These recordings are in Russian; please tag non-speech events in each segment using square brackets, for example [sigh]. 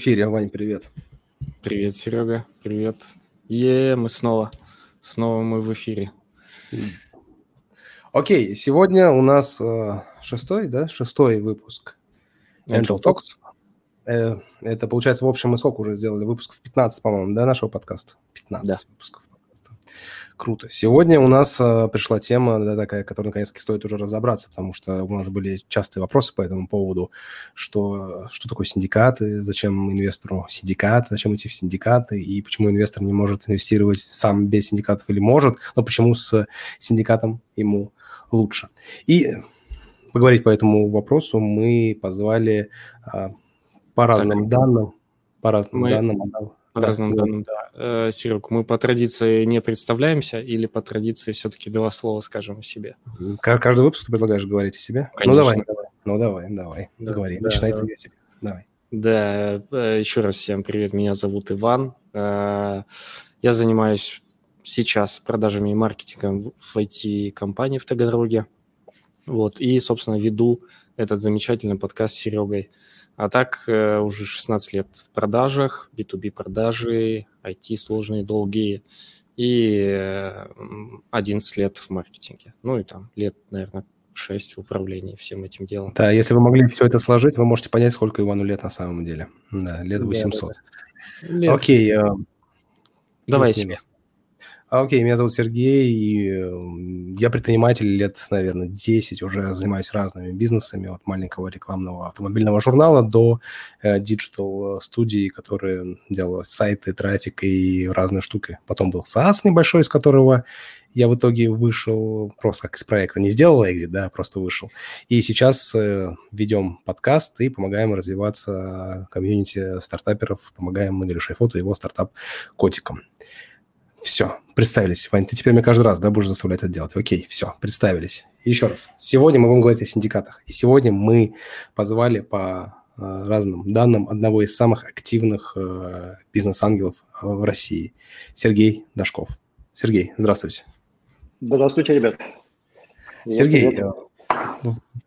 эфире. Вань, привет. Привет, Серега. Привет. Е, мы снова. Снова мы в эфире. Окей, сегодня у нас э, шестой, да, шестой выпуск Angel Talks. Э, это, получается, в общем, мы сколько уже сделали? Выпусков 15, по-моему, да, нашего подкаста? 15 да. выпусков. Круто. Сегодня у нас э, пришла тема да, такая, которая наконец-таки стоит уже разобраться, потому что у нас были частые вопросы по этому поводу, что, что такое синдикаты, зачем инвестору синдикат, зачем идти в синдикаты, и почему инвестор не может инвестировать сам без синдикатов или может, но почему с синдикатом ему лучше. И поговорить по этому вопросу мы позвали э, по разным так, данным, по разным мы... данным по да, разным данным, да. Э, Серег, мы по традиции не представляемся или по традиции все-таки два слова скажем о себе? Каждый выпуск ты предлагаешь говорить о себе? Конечно. Ну давай, давай. Ну давай, давай, да, говори. Да, Начинай да. ты себе. Давай. Да, э, еще раз всем привет, меня зовут Иван. Э, я занимаюсь сейчас продажами и маркетингом в IT-компании в Таганроге. Вот, и, собственно, веду этот замечательный подкаст с Серегой. А так э, уже 16 лет в продажах, B2B продажи, IT сложные, долгие, и 11 лет в маркетинге. Ну и там лет, наверное, 6 в управлении всем этим делом. Да, если вы могли все это сложить, вы можете понять, сколько Ивану лет на самом деле. Да, лет 800. Да, да, да. Лет... Окей. Э, Давай себе. А, окей, меня зовут Сергей, и эм, я предприниматель лет, наверное, 10, уже занимаюсь разными бизнесами, от маленького рекламного автомобильного журнала до э, digital-студии, которые делала сайты, трафик и разные штуки. Потом был SaaS небольшой, из которого я в итоге вышел просто как из проекта. Не сделал экзит, да, просто вышел. И сейчас э, ведем подкаст и помогаем развиваться комьюнити стартаперов, помогаем Игорю Шайфоту и его стартап Котикам. Все, представились. Вань, ты теперь мне каждый раз, да, будешь заставлять это делать. Окей, все, представились. Еще раз. Сегодня мы будем говорить о синдикатах. И сегодня мы позвали по э, разным данным одного из самых активных э, бизнес-ангелов э, в России, Сергей Дашков. Сергей, здравствуйте. Здравствуйте, ребят. Сергей,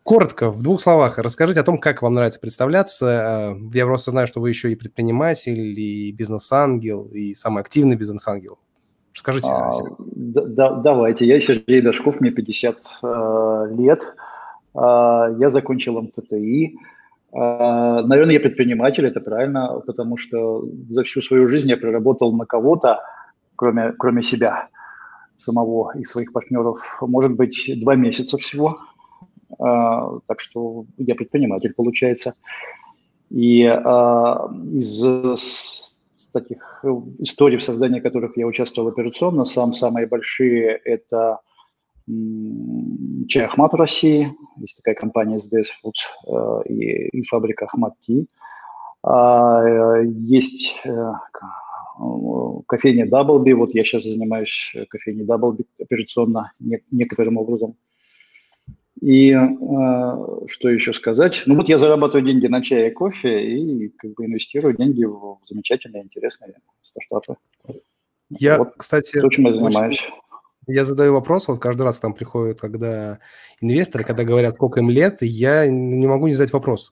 коротко, в двух словах, расскажите о том, как вам нравится представляться. Я просто знаю, что вы еще и предприниматель, и бизнес-ангел, и самый активный бизнес-ангел Скажите а, да, Давайте. Я Сергей Дашков, мне 50 э, лет. Э, я закончил МФТИ. Э, наверное, я предприниматель, это правильно, потому что за всю свою жизнь я проработал на кого-то, кроме, кроме себя самого и своих партнеров, может быть, два месяца всего. Э, так что я предприниматель, получается. И э, из таких э, историй, в создании которых я участвовал операционно. Сам самые большие – это чай Ахмат в России, есть такая компания SDS Foods э, и, и фабрика Ахмат Ти. А, э, есть кофейня Даблби, вот я сейчас занимаюсь кофейней Даблби операционно некоторым образом. И э, что еще сказать? Ну вот я зарабатываю деньги на чай и кофе и как бы инвестирую деньги в замечательные, интересные стартапы. Я, вот, кстати, то, чем я занимаюсь. Я задаю вопрос, вот каждый раз там приходят, когда инвесторы, когда говорят, сколько им лет, я не могу не задать вопрос.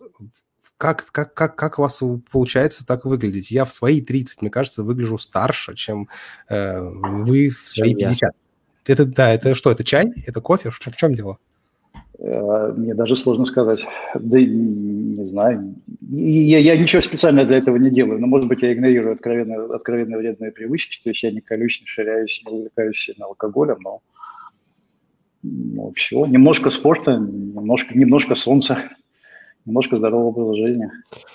Как, как, как, как у вас получается так выглядеть? Я в свои 30, мне кажется, выгляжу старше, чем э, вы в свои 50. Это, да, это что, это чай? Это кофе? В, в чем дело? Э, мне даже сложно сказать. Да не знаю. Я, я ничего специально для этого не делаю. Но, может быть, я игнорирую откровенно, откровенно вредные привычки. То есть я не колюсь, не ширяюсь, не увлекаюсь сильно алкоголем, но ну, все. Немножко спорта, немножко, немножко солнца, немножко здорового образа жизни.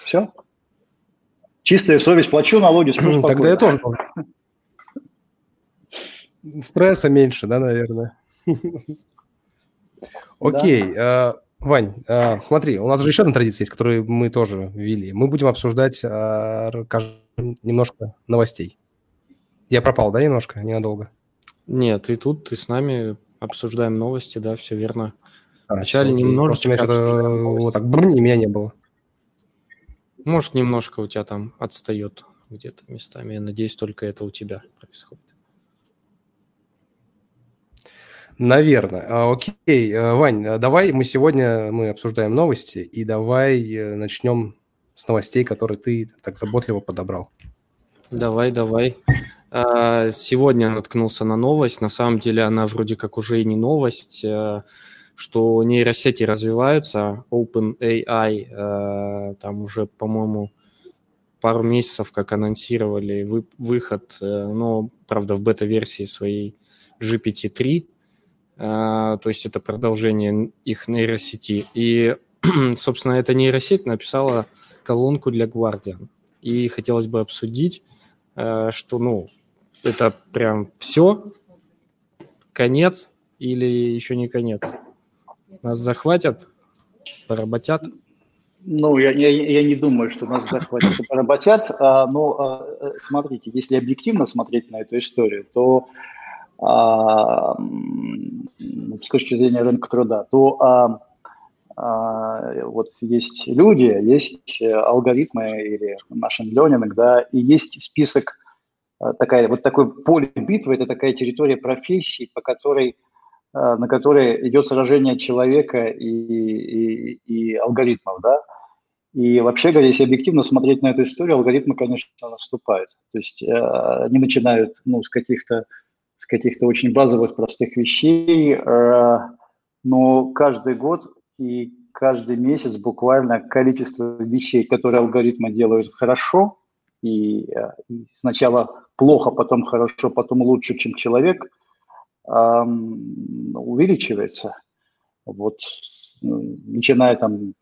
Все. Чистая совесть. Плачу налоги. [clears throat] Тогда я тоже. [laughs] Стресса меньше, да, наверное? [laughs] Окей. Да. Э, Вань, э, смотри, у нас же еще одна традиция есть, которую мы тоже ввели. Мы будем обсуждать э, немножко новостей. Я пропал, да, немножко, ненадолго? Нет, и тут, ты с нами обсуждаем новости, да, все верно. А, Вначале все, немножечко меня что-то вот так брм, и меня не было. Может, немножко у тебя там отстает где-то местами. Я надеюсь, только это у тебя происходит. Наверное. А, окей, э, Вань, э, давай мы сегодня мы обсуждаем новости, и давай э, начнем с новостей, которые ты так заботливо подобрал. Давай, давай. А, сегодня наткнулся на новость. На самом деле она вроде как уже и не новость, что нейросети развиваются. OpenAI там уже, по-моему, пару месяцев как анонсировали вы, выход, но, правда, в бета-версии своей GPT-3. То есть это продолжение их нейросети. И, [clears throat] собственно, эта нейросеть написала колонку для Guardian. И хотелось бы обсудить, что, ну, это прям все? Конец или еще не конец? Нас захватят, поработят? Ну, я, я, я не думаю, что нас захватят и поработят. А, но а, смотрите, если объективно смотреть на эту историю, то а, с точки зрения рынка труда, то а, а, вот есть люди, есть алгоритмы или машин learning, да, и есть список Э, такая, вот такое поле битвы – это такая территория профессии, по которой, э, на которой идет сражение человека и, и, и алгоритмов, да. И вообще говоря, если объективно смотреть на эту историю, алгоритмы, конечно, наступают. То есть э, они начинают ну, с каких-то каких-то очень базовых, простых вещей, но каждый год и каждый месяц буквально количество вещей, которые алгоритмы делают хорошо, и, и сначала плохо, потом хорошо, потом лучше, чем человек, увеличивается. Вот, ну, начиная там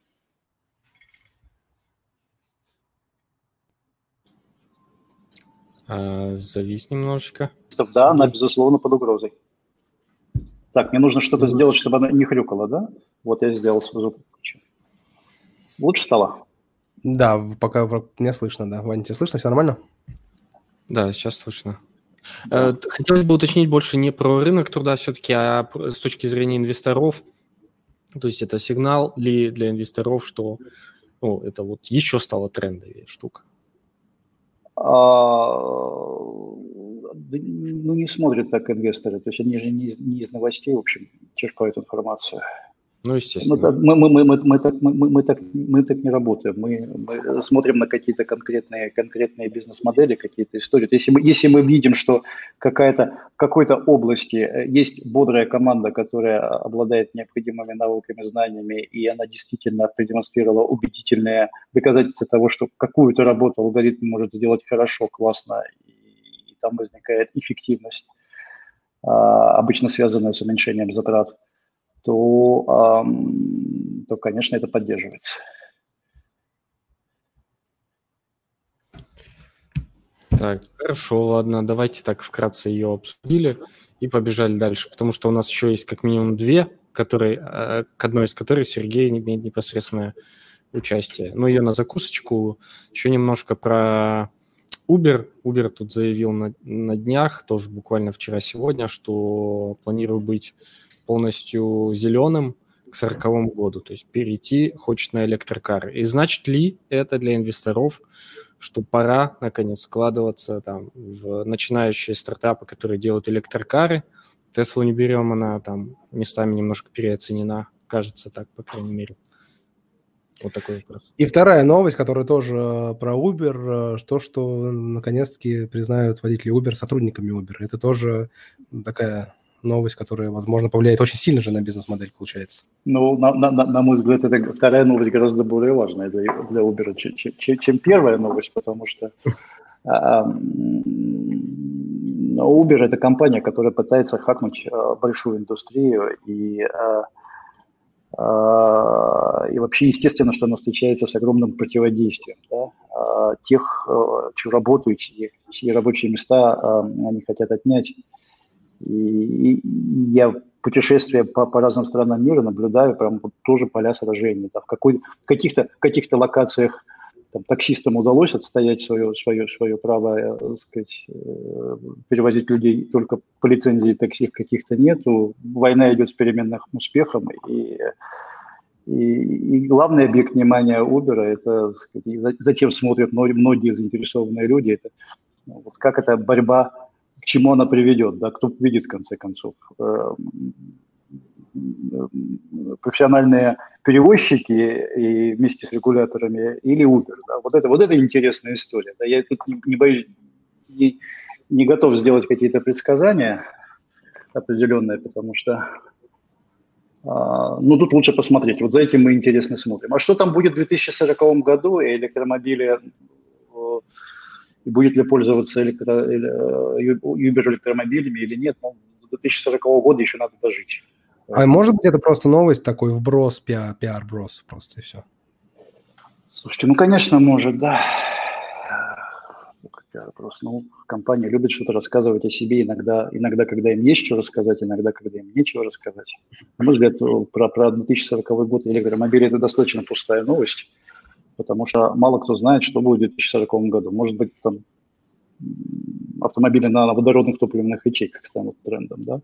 А, завис немножечко. Да, она, безусловно, под угрозой. Так, мне нужно что-то сделать, чтобы она не хрюкала, да? Вот я сделал звук. Лучше стало? Да, пока меня слышно, да. Ваня, тебе слышно? Все нормально? Да, сейчас слышно. Да. Э, хотелось бы уточнить больше не про рынок труда все-таки, а с точки зрения инвесторов. То есть это сигнал ли для инвесторов, что ну, это вот еще стало трендовее штука? А, ну, не смотрят так инвесторы. То есть они же не, не из новостей, в общем, черпают информацию. Ну, естественно. Мы, мы, мы, мы, мы, так, мы, мы, так, мы так не работаем. Мы, мы смотрим на какие-то конкретные, конкретные бизнес-модели, какие-то истории. Если мы, если мы видим, что какая-то, в какой-то области э, есть бодрая команда, которая обладает необходимыми навыками, знаниями, и она действительно продемонстрировала убедительные доказательства того, что какую-то работу алгоритм может сделать хорошо, классно, и, и там возникает эффективность, а, обычно связанная с уменьшением затрат то, то конечно, это поддерживается. Так, хорошо, ладно, давайте так вкратце ее обсудили и побежали дальше, потому что у нас еще есть как минимум две, которые, э, к одной из которых Сергей имеет непосредственное участие. Ну, ее на закусочку. Еще немножко про Uber. Uber тут заявил на, на днях, тоже буквально вчера-сегодня, что планирую быть полностью зеленым к 40 году, то есть перейти хочет на электрокары. И значит ли это для инвесторов, что пора, наконец, складываться там в начинающие стартапы, которые делают электрокары. Теслу не берем, она там местами немножко переоценена, кажется так, по крайней мере. Вот такой вопрос. И вторая новость, которая тоже э, про Uber, то, э, что наконец-таки признают водителей Uber сотрудниками Uber. Это тоже такая новость, которая, возможно, повлияет очень сильно же на бизнес-модель, получается. Ну, на, на, на мой взгляд, это вторая новость гораздо более важная для, для Uber, чем, чем, чем первая новость, потому что а, Uber – это компания, которая пытается хакнуть а, большую индустрию, и, а, и вообще, естественно, что она встречается с огромным противодействием. Да? Тех, чьи работают, чьи рабочие места они хотят отнять – и, я путешествия по, по разным странам мира наблюдаю прям вот тоже поля сражений. Да, в, какой, каких-то каких локациях там, таксистам удалось отстоять свое, свое, свое право э, сказать, э, перевозить людей только по лицензии такси каких-то нету. Война идет с переменным успехом, и, и, и главный объект внимания Uber – это сказать, зачем смотрят многие заинтересованные люди, это ну, вот как эта борьба к чему она приведет, да, кто видит в конце концов. Эм, профессиональные перевозчики и вместе с регуляторами или Uber. Да? Вот, это, вот это интересная история. Да? Я тут не, не боюсь, не, не готов сделать какие-то предсказания определенные, потому что а, ну, тут лучше посмотреть. Вот за этим мы интересно смотрим. А что там будет в 2040 году? И электромобили, и будет ли пользоваться электро, э, Uber электромобилями или нет? Ну, до 2040 года еще надо дожить. А может быть это просто новость такой, вброс, пиар, пиар-брос просто и все? Слушайте, ну, конечно, может, да просто, ну, компания любит что-то рассказывать о себе иногда, иногда, когда им есть что рассказать, иногда, когда им нечего рассказать. На мой взгляд, про, про 2040 год электромобили – это достаточно пустая новость, потому что мало кто знает, что будет в 2040 году. Может быть, там автомобили на водородных топливных ячейках станут трендом, да?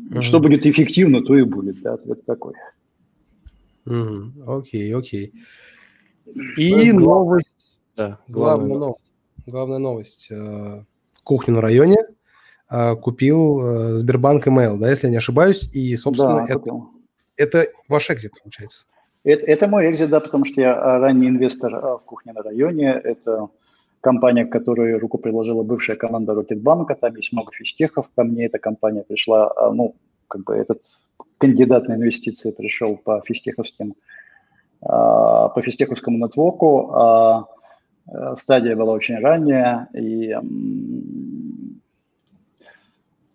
Mm-hmm. Что будет эффективно, то и будет, да, ответ такой. Окей, окей. И новость, да, главная новость главная новость. Э, кухню на районе э, купил э, Сбербанк email, да, если я не ошибаюсь, и, собственно, да, это, это ваш экзит, получается. Это, это мой экзит, да, потому что я ранний инвестор в кухне на районе. Это компания, к которой руку приложила бывшая команда Рокетбанка, там есть много физтехов. Ко мне эта компания пришла, ну, как бы этот кандидат на инвестиции пришел по физтеховским, по физтеховскому нетворку, а Э, стадия была очень ранняя, и а,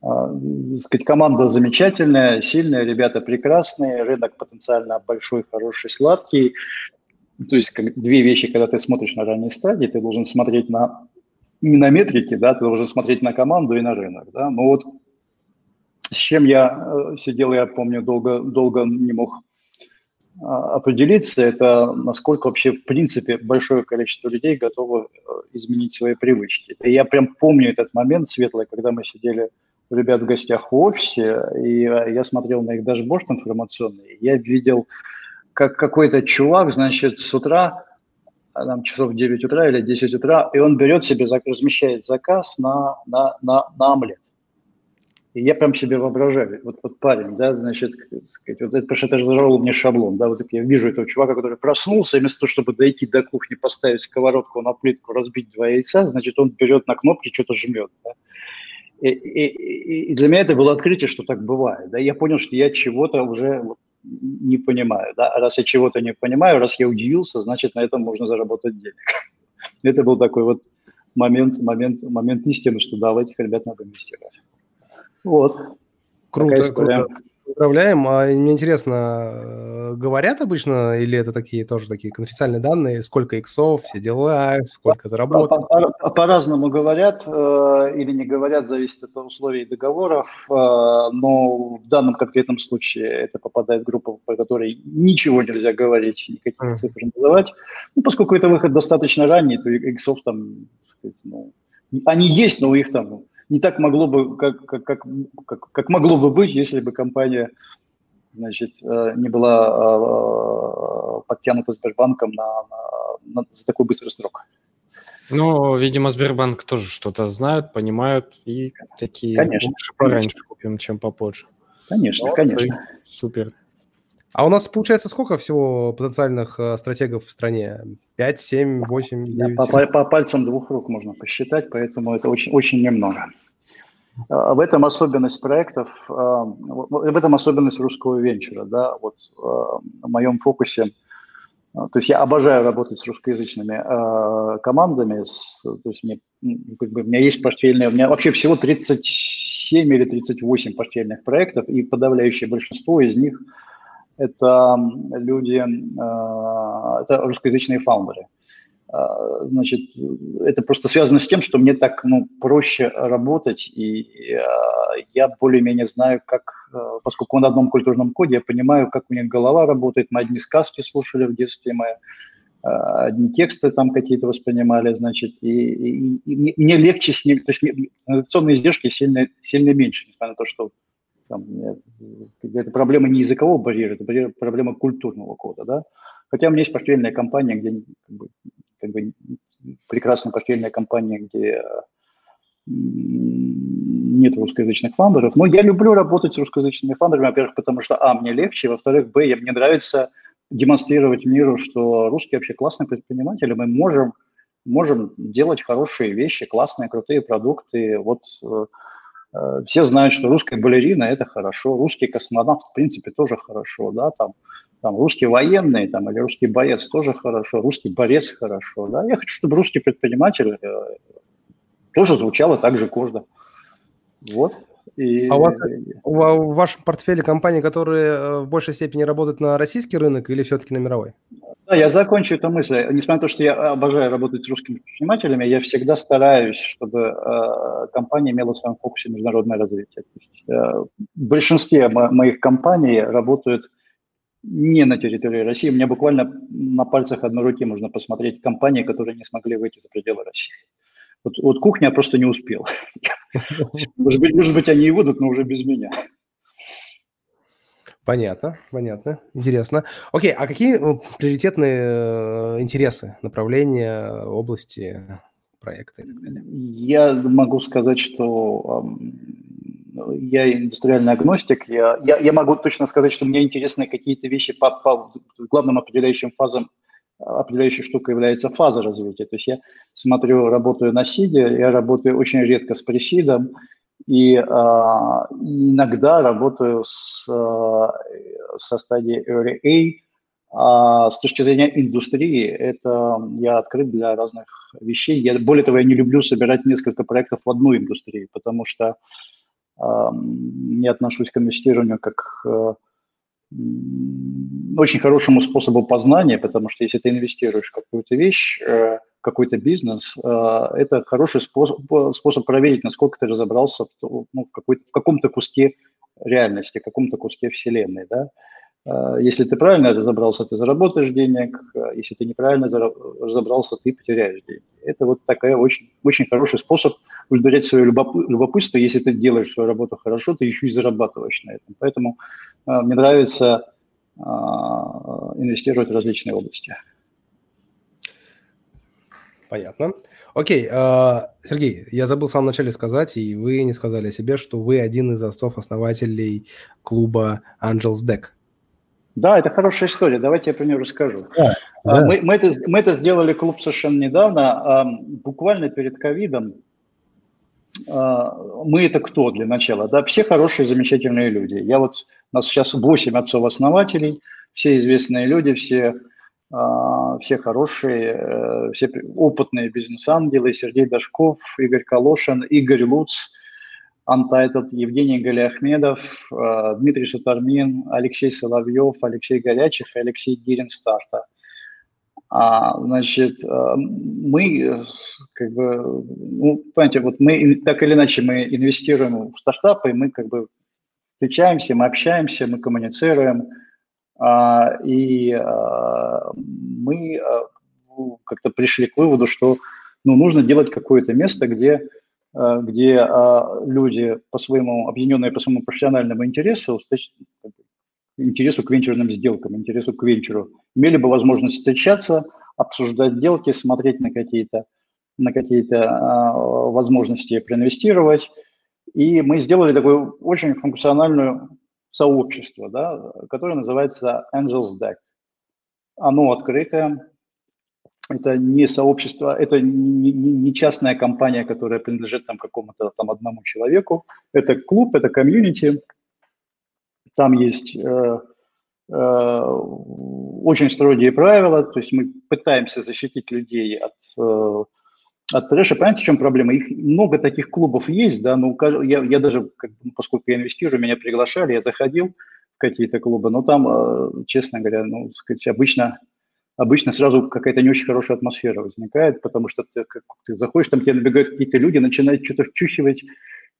сказать, команда замечательная, сильная, ребята прекрасные, рынок потенциально большой, хороший, сладкий. То есть как, две вещи, когда ты смотришь на ранней стадии, ты должен смотреть на не на метрики, да, ты должен смотреть на команду и на рынок, да. Но вот с чем я э, сидел, я помню, долго, долго не мог а, определиться, это насколько вообще в принципе большое количество людей готовы э, изменить свои привычки. И я прям помню этот момент светлый, когда мы сидели ребят в гостях в офисе, и э, я смотрел на их дашборд информационный, я видел, как какой-то чувак, значит, с утра, там часов 9 утра или 10 утра, и он берет себе, размещает заказ на, на, на, на омлет. И я прям себе воображаю, вот, вот парень, да, значит, сказать, вот это, потому что это зажало мне шаблон, да, вот я вижу этого чувака, который проснулся, и вместо того, чтобы дойти до кухни, поставить сковородку на плитку, разбить два яйца, значит, он берет на кнопки, что-то жмет, да. И, и, и для меня это было открытие, что так бывает, да, я понял, что я чего-то уже не понимаю, да, а раз я чего-то не понимаю, раз я удивился, значит, на этом можно заработать денег. [laughs] Это был такой вот момент, момент, момент истины, что да, в этих ребят надо инвестировать. Вот. Круто, круто. Поздравляем. А мне интересно, э, говорят обычно, или это такие тоже такие конфиденциальные данные, сколько иксов, все дела, сколько заработал? По-разному говорят э, или не говорят, зависит от условий договоров, э, но в данном конкретном случае это попадает в группу, по которой ничего нельзя говорить, никаких mm. цифр называть. Ну, поскольку это выход достаточно ранний, то иксов там, сказать, ну, они есть, но их там не так могло бы, как, как, как, как, как могло бы быть, если бы компания значит, э, не была э, подтянута Сбербанком на, на, на за такой быстрый срок. Ну, видимо, Сбербанк тоже что-то знают, понимают и такие конечно, лучше пораньше конечно. купим, чем попозже. Конечно, вот, конечно. Супер. А у нас получается сколько всего потенциальных э, стратегов в стране? 5, 7, 8, 9? По, по, по пальцам двух рук можно посчитать, поэтому это очень, очень немного. В этом особенность проектов, э, в этом особенность русского венчура. Да? Вот э, в моем фокусе, то есть я обожаю работать с русскоязычными командами, то есть мне, как бы, у меня есть портфельные, у меня вообще всего 37 или 38 портфельных проектов, и подавляющее большинство из них – это люди, э, это русскоязычные фаундеры. Э, значит, это просто связано с тем, что мне так ну, проще работать, и э, я более-менее знаю, как, поскольку на одном культурном коде, я понимаю, как у них голова работает. Мы одни сказки слушали в детстве, мы одни тексты там какие-то воспринимали, значит, и, и, и мне легче с ними, то есть инновационные издержки сильно, сильно меньше, несмотря на то, что там, это проблема не языкового барьера, это проблема культурного кода, да. Хотя у меня есть портфельная компания, где как бы прекрасная портфельная компания, где нет русскоязычных фаундеров. Но я люблю работать с русскоязычными фаундерами, во-первых, потому что, а, мне легче, во-вторых, б, мне нравится демонстрировать миру, что русские вообще классные предприниматели, мы можем, можем делать хорошие вещи, классные, крутые продукты. Вот э, э, все знают, что русская балерина – это хорошо, русский космонавт, в принципе, тоже хорошо, да, там, там русский военный там, или русский боец тоже хорошо, русский борец хорошо, да. Я хочу, чтобы русский предприниматель э, тоже звучало так же гордо. Вот. И... А у вас в вашем портфеле компании, которые э, в большей степени работают на российский рынок или все-таки на мировой? Да, я закончу эту мысль. Несмотря на то, что я обожаю работать с русскими предпринимателями, я всегда стараюсь, чтобы э, компания имела в своем фокусе международное развитие. То есть, э, в большинстве мо- моих компаний работают не на территории России. У меня буквально на пальцах одной руки можно посмотреть компании, которые не смогли выйти за пределы России. Вот, вот кухня просто не успела. [laughs] Может быть, может быть, они и будут, но уже без меня. Понятно, понятно, интересно. Окей, а какие ну, приоритетные э, интересы, направления, области далее? Я могу сказать, что я индустриальный агностик. Я, я, я могу точно сказать, что мне интересны какие-то вещи по, по главным определяющим фазам определяющей штукой является фаза развития. То есть я смотрю, работаю на сиде, я работаю очень редко с пресидом, и а, иногда работаю с, а, со стадии Early. А с точки зрения индустрии, это я открыт для разных вещей. Я, более того, я не люблю собирать несколько проектов в одну индустрию, потому что я отношусь к инвестированию как очень хорошему способу познания, потому что если ты инвестируешь в какую-то вещь, э, какой-то бизнес, э, это хороший способ, способ проверить, насколько ты разобрался ну, в, в каком-то куске реальности, каком-то куске вселенной. Да? Э, если ты правильно разобрался, ты заработаешь денег, если ты неправильно разобрался, ты потеряешь деньги. Это вот такая очень, очень хороший способ удовлетворять свое любопытство. Если ты делаешь свою работу хорошо, ты еще и зарабатываешь на этом. Поэтому мне нравится инвестировать в различные области. Понятно. Окей, Сергей, я забыл в самом начале сказать, и вы не сказали о себе, что вы один из отцов-основателей клуба Angels Deck. Да, это хорошая история. Давайте я про нее расскажу. Да, а, да. Мы, мы, это, мы это сделали клуб совершенно недавно, буквально перед ковидом. Мы это кто для начала? Да, все хорошие, замечательные люди. Я вот у нас сейчас 8 отцов-основателей, все известные люди, все, а, все хорошие, э, все опытные бизнес-ангелы, Сергей Дашков, Игорь Калошин, Игорь Луц, Untitled, Евгений Галиахмедов, э, Дмитрий Сутармин, Алексей Соловьев, Алексей Горячих и Алексей Гирин Старта. А, значит, э, мы, как бы, ну, понимаете, вот мы так или иначе мы инвестируем в стартапы, мы как бы встречаемся, мы общаемся, мы коммуницируем, а, и мы ну, как-то пришли к выводу, что ну, нужно делать какое-то место, где, где люди по своему, объединенные по своему профессиональному интересу, интересу к венчурным сделкам, интересу к венчуру, имели бы возможность встречаться, обсуждать сделки, смотреть на какие-то на какие-то возможности проинвестировать, и мы сделали такое очень функциональное сообщество, да, которое называется Angels Deck. Оно открытое, это не сообщество, это не, частная компания, которая принадлежит там какому-то там одному человеку. Это клуб, это комьюнити. Там есть э, э, очень строгие правила, то есть мы пытаемся защитить людей от э, от трэша. Понимаете, в чем проблема? Их много таких клубов есть, да, но я, я даже, как, поскольку я инвестирую, меня приглашали, я заходил в какие-то клубы, но там, э, честно говоря, ну, сказать, обычно, обычно сразу какая-то не очень хорошая атмосфера возникает, потому что ты, как, ты заходишь, там тебе набегают какие-то люди, начинают что-то вчухивать,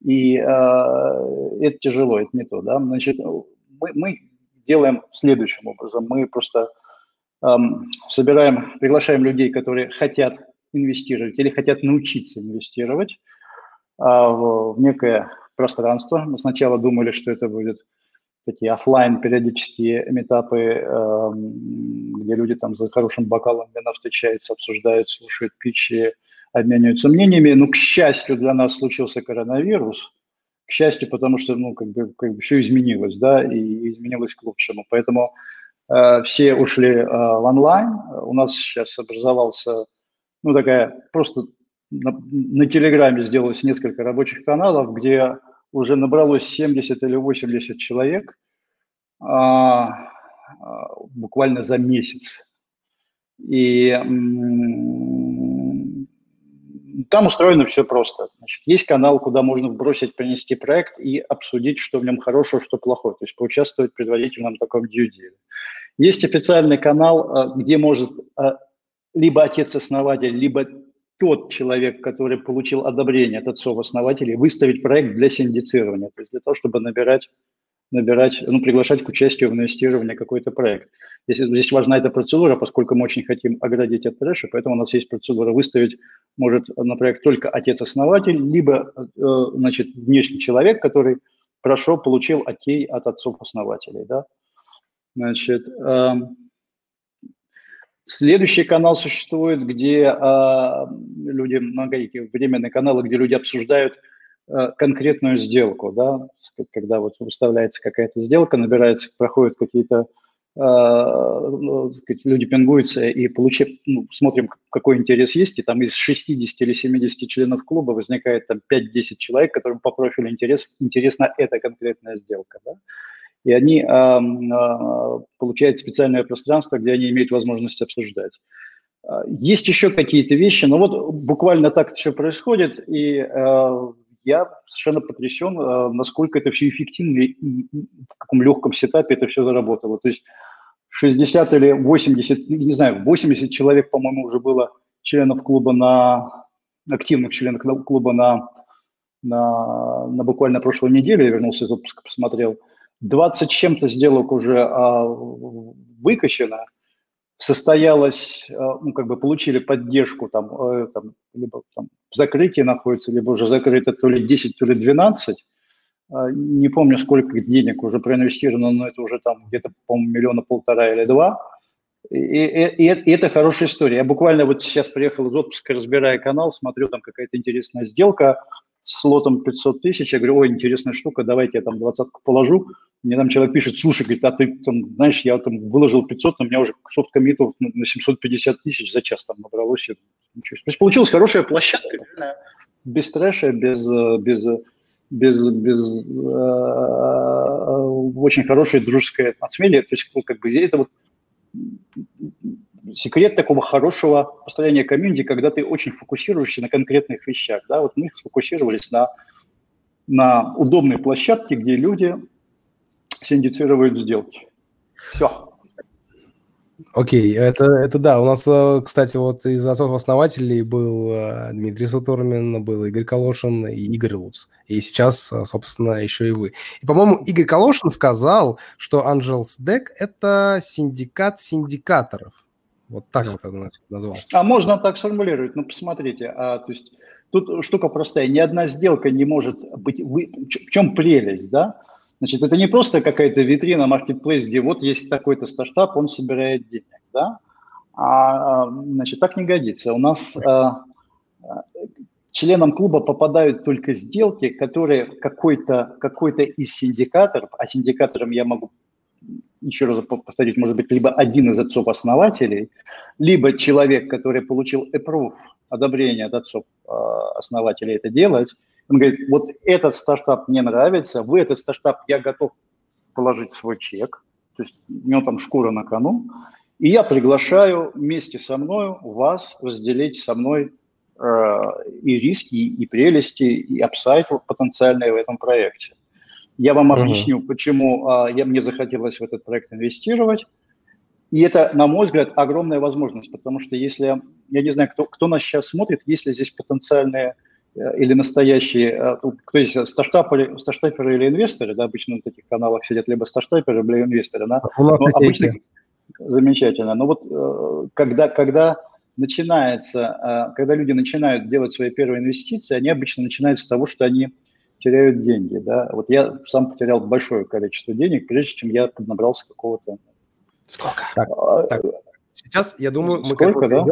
и э, это тяжело, это не то, да. Значит, мы, мы делаем следующим образом. Мы просто эм, собираем, приглашаем людей, которые хотят инвестировать или хотят научиться инвестировать а, в, в некое пространство. Мы сначала думали, что это будет такие офлайн периодические метапы, эм, где люди там за хорошим бокалом вина встречаются, обсуждают, слушают питчи, обмениваются мнениями. Но, к счастью, для нас случился коронавирус. К счастью, потому что, ну, как бы, как бы все изменилось, да, и изменилось к лучшему. Поэтому э, все ушли э, в онлайн. У нас сейчас образовался, ну, такая просто на, на Телеграме сделалось несколько рабочих каналов, где уже набралось 70 или 80 человек а, а, буквально за месяц. И там устроено все просто. Значит, есть канал, куда можно бросить, принести проект и обсудить, что в нем хорошего, что плохое. То есть поучаствовать в предварительном таком due Есть официальный канал, а, где может либо отец-основатель, либо тот человек, который получил одобрение от отцов-основателей, выставить проект для синдицирования, то есть для того, чтобы набирать, набирать, ну, приглашать к участию в инвестировании какой-то проект. Здесь, здесь важна эта процедура, поскольку мы очень хотим оградить от трэша, поэтому у нас есть процедура выставить может на проект только отец-основатель, либо, э, значит, внешний человек, который прошел, получил окей от отцов-основателей, да. Значит, эм, Следующий канал существует, где э, люди, многие временные каналы, где люди обсуждают э, конкретную сделку, да, когда вот выставляется какая-то сделка, набирается, проходят какие-то э, люди пингуются и получают, ну, смотрим, какой интерес есть, и там из 60 или 70 членов клуба возникает там 5-10 человек, которым по профилю интерес, интересна эта конкретная сделка, да и они э, э, получают специальное пространство, где они имеют возможность обсуждать. А, есть еще какие-то вещи, но вот буквально так все происходит, и э, я совершенно потрясен, э, насколько это все эффективно и, и в каком легком сетапе это все заработало. То есть 60 или 80, не знаю, 80 человек, по-моему, уже было членов клуба на активных членов клуба на, на, на буквально прошлой неделе, я вернулся из отпуска, посмотрел – 20 чем-то сделок уже а, выкачано, состоялось, а, ну, как бы получили поддержку, там, а, там, либо там в закрытии находится, либо уже закрыто то ли 10, то ли 12. А, не помню, сколько денег уже проинвестировано, но это уже там где-то, по-моему, миллиона полтора или два. И, и, и это хорошая история. Я буквально вот сейчас приехал из отпуска, разбирая канал, смотрю, там какая-то интересная сделка, с лотом 500 тысяч, я говорю, ой, интересная штука, давайте я там двадцатку положу. Мне там человек пишет, слушай, говорит, а ты там, знаешь, я там выложил 500, у меня уже софт коммитов на 750 тысяч за час там набралось. То есть получилась хорошая площадка, без трэша, без, без, без, без э, очень хорошей дружеской атмосферы. То есть как бы это вот секрет такого хорошего построения комьюнити, когда ты очень фокусируешься на конкретных вещах. Да? Вот мы сфокусировались на, на удобной площадке, где люди синдицируют сделки. Все. Окей, okay, это, это да. У нас, э, кстати, вот из отцов-основателей был э, Дмитрий Сатурмин, был Игорь Калошин и Игорь Луц. И сейчас, э, собственно, еще и вы. И, по-моему, Игорь Калошин сказал, что Angels Deck – это синдикат синдикаторов. Вот так вот это назвал. А можно так сформулировать. Ну, посмотрите, а, то есть тут штука простая. Ни одна сделка не может быть... Вы, в чем прелесть, да? Значит, это не просто какая-то витрина, маркетплейс, где вот есть такой-то стартап, он собирает денег, да? А, значит, так не годится. У нас а, членам клуба попадают только сделки, которые какой-то какой из синдикаторов, а синдикатором я могу еще раз повторить, может быть, либо один из отцов-основателей, либо человек, который получил approve, одобрение от отцов-основателей это делать, он говорит, вот этот стартап мне нравится, в этот стартап я готов положить свой чек, то есть у него там шкура на кону, и я приглашаю вместе со мной вас разделить со мной э, и риски, и прелести, и апсайт потенциальные в этом проекте. Я вам объясню, uh-huh. почему а, я, мне захотелось в этот проект инвестировать. И это, на мой взгляд, огромная возможность, потому что если, я не знаю, кто, кто нас сейчас смотрит, если здесь потенциальные э, или настоящие, э, кто есть, стартаперы, стартаперы или инвесторы, да, обычно на таких каналах сидят либо стартаперы, либо инвесторы, да, но обычно, замечательно, но вот э, когда, когда начинается, когда люди начинают делать свои первые инвестиции, они обычно начинают с того, что они теряют деньги. Да? Вот я сам потерял большое количество денег, прежде чем я поднабрался какого-то... Сколько? Так, а, так. Сейчас, я думаю, мы Сколько, да? Э,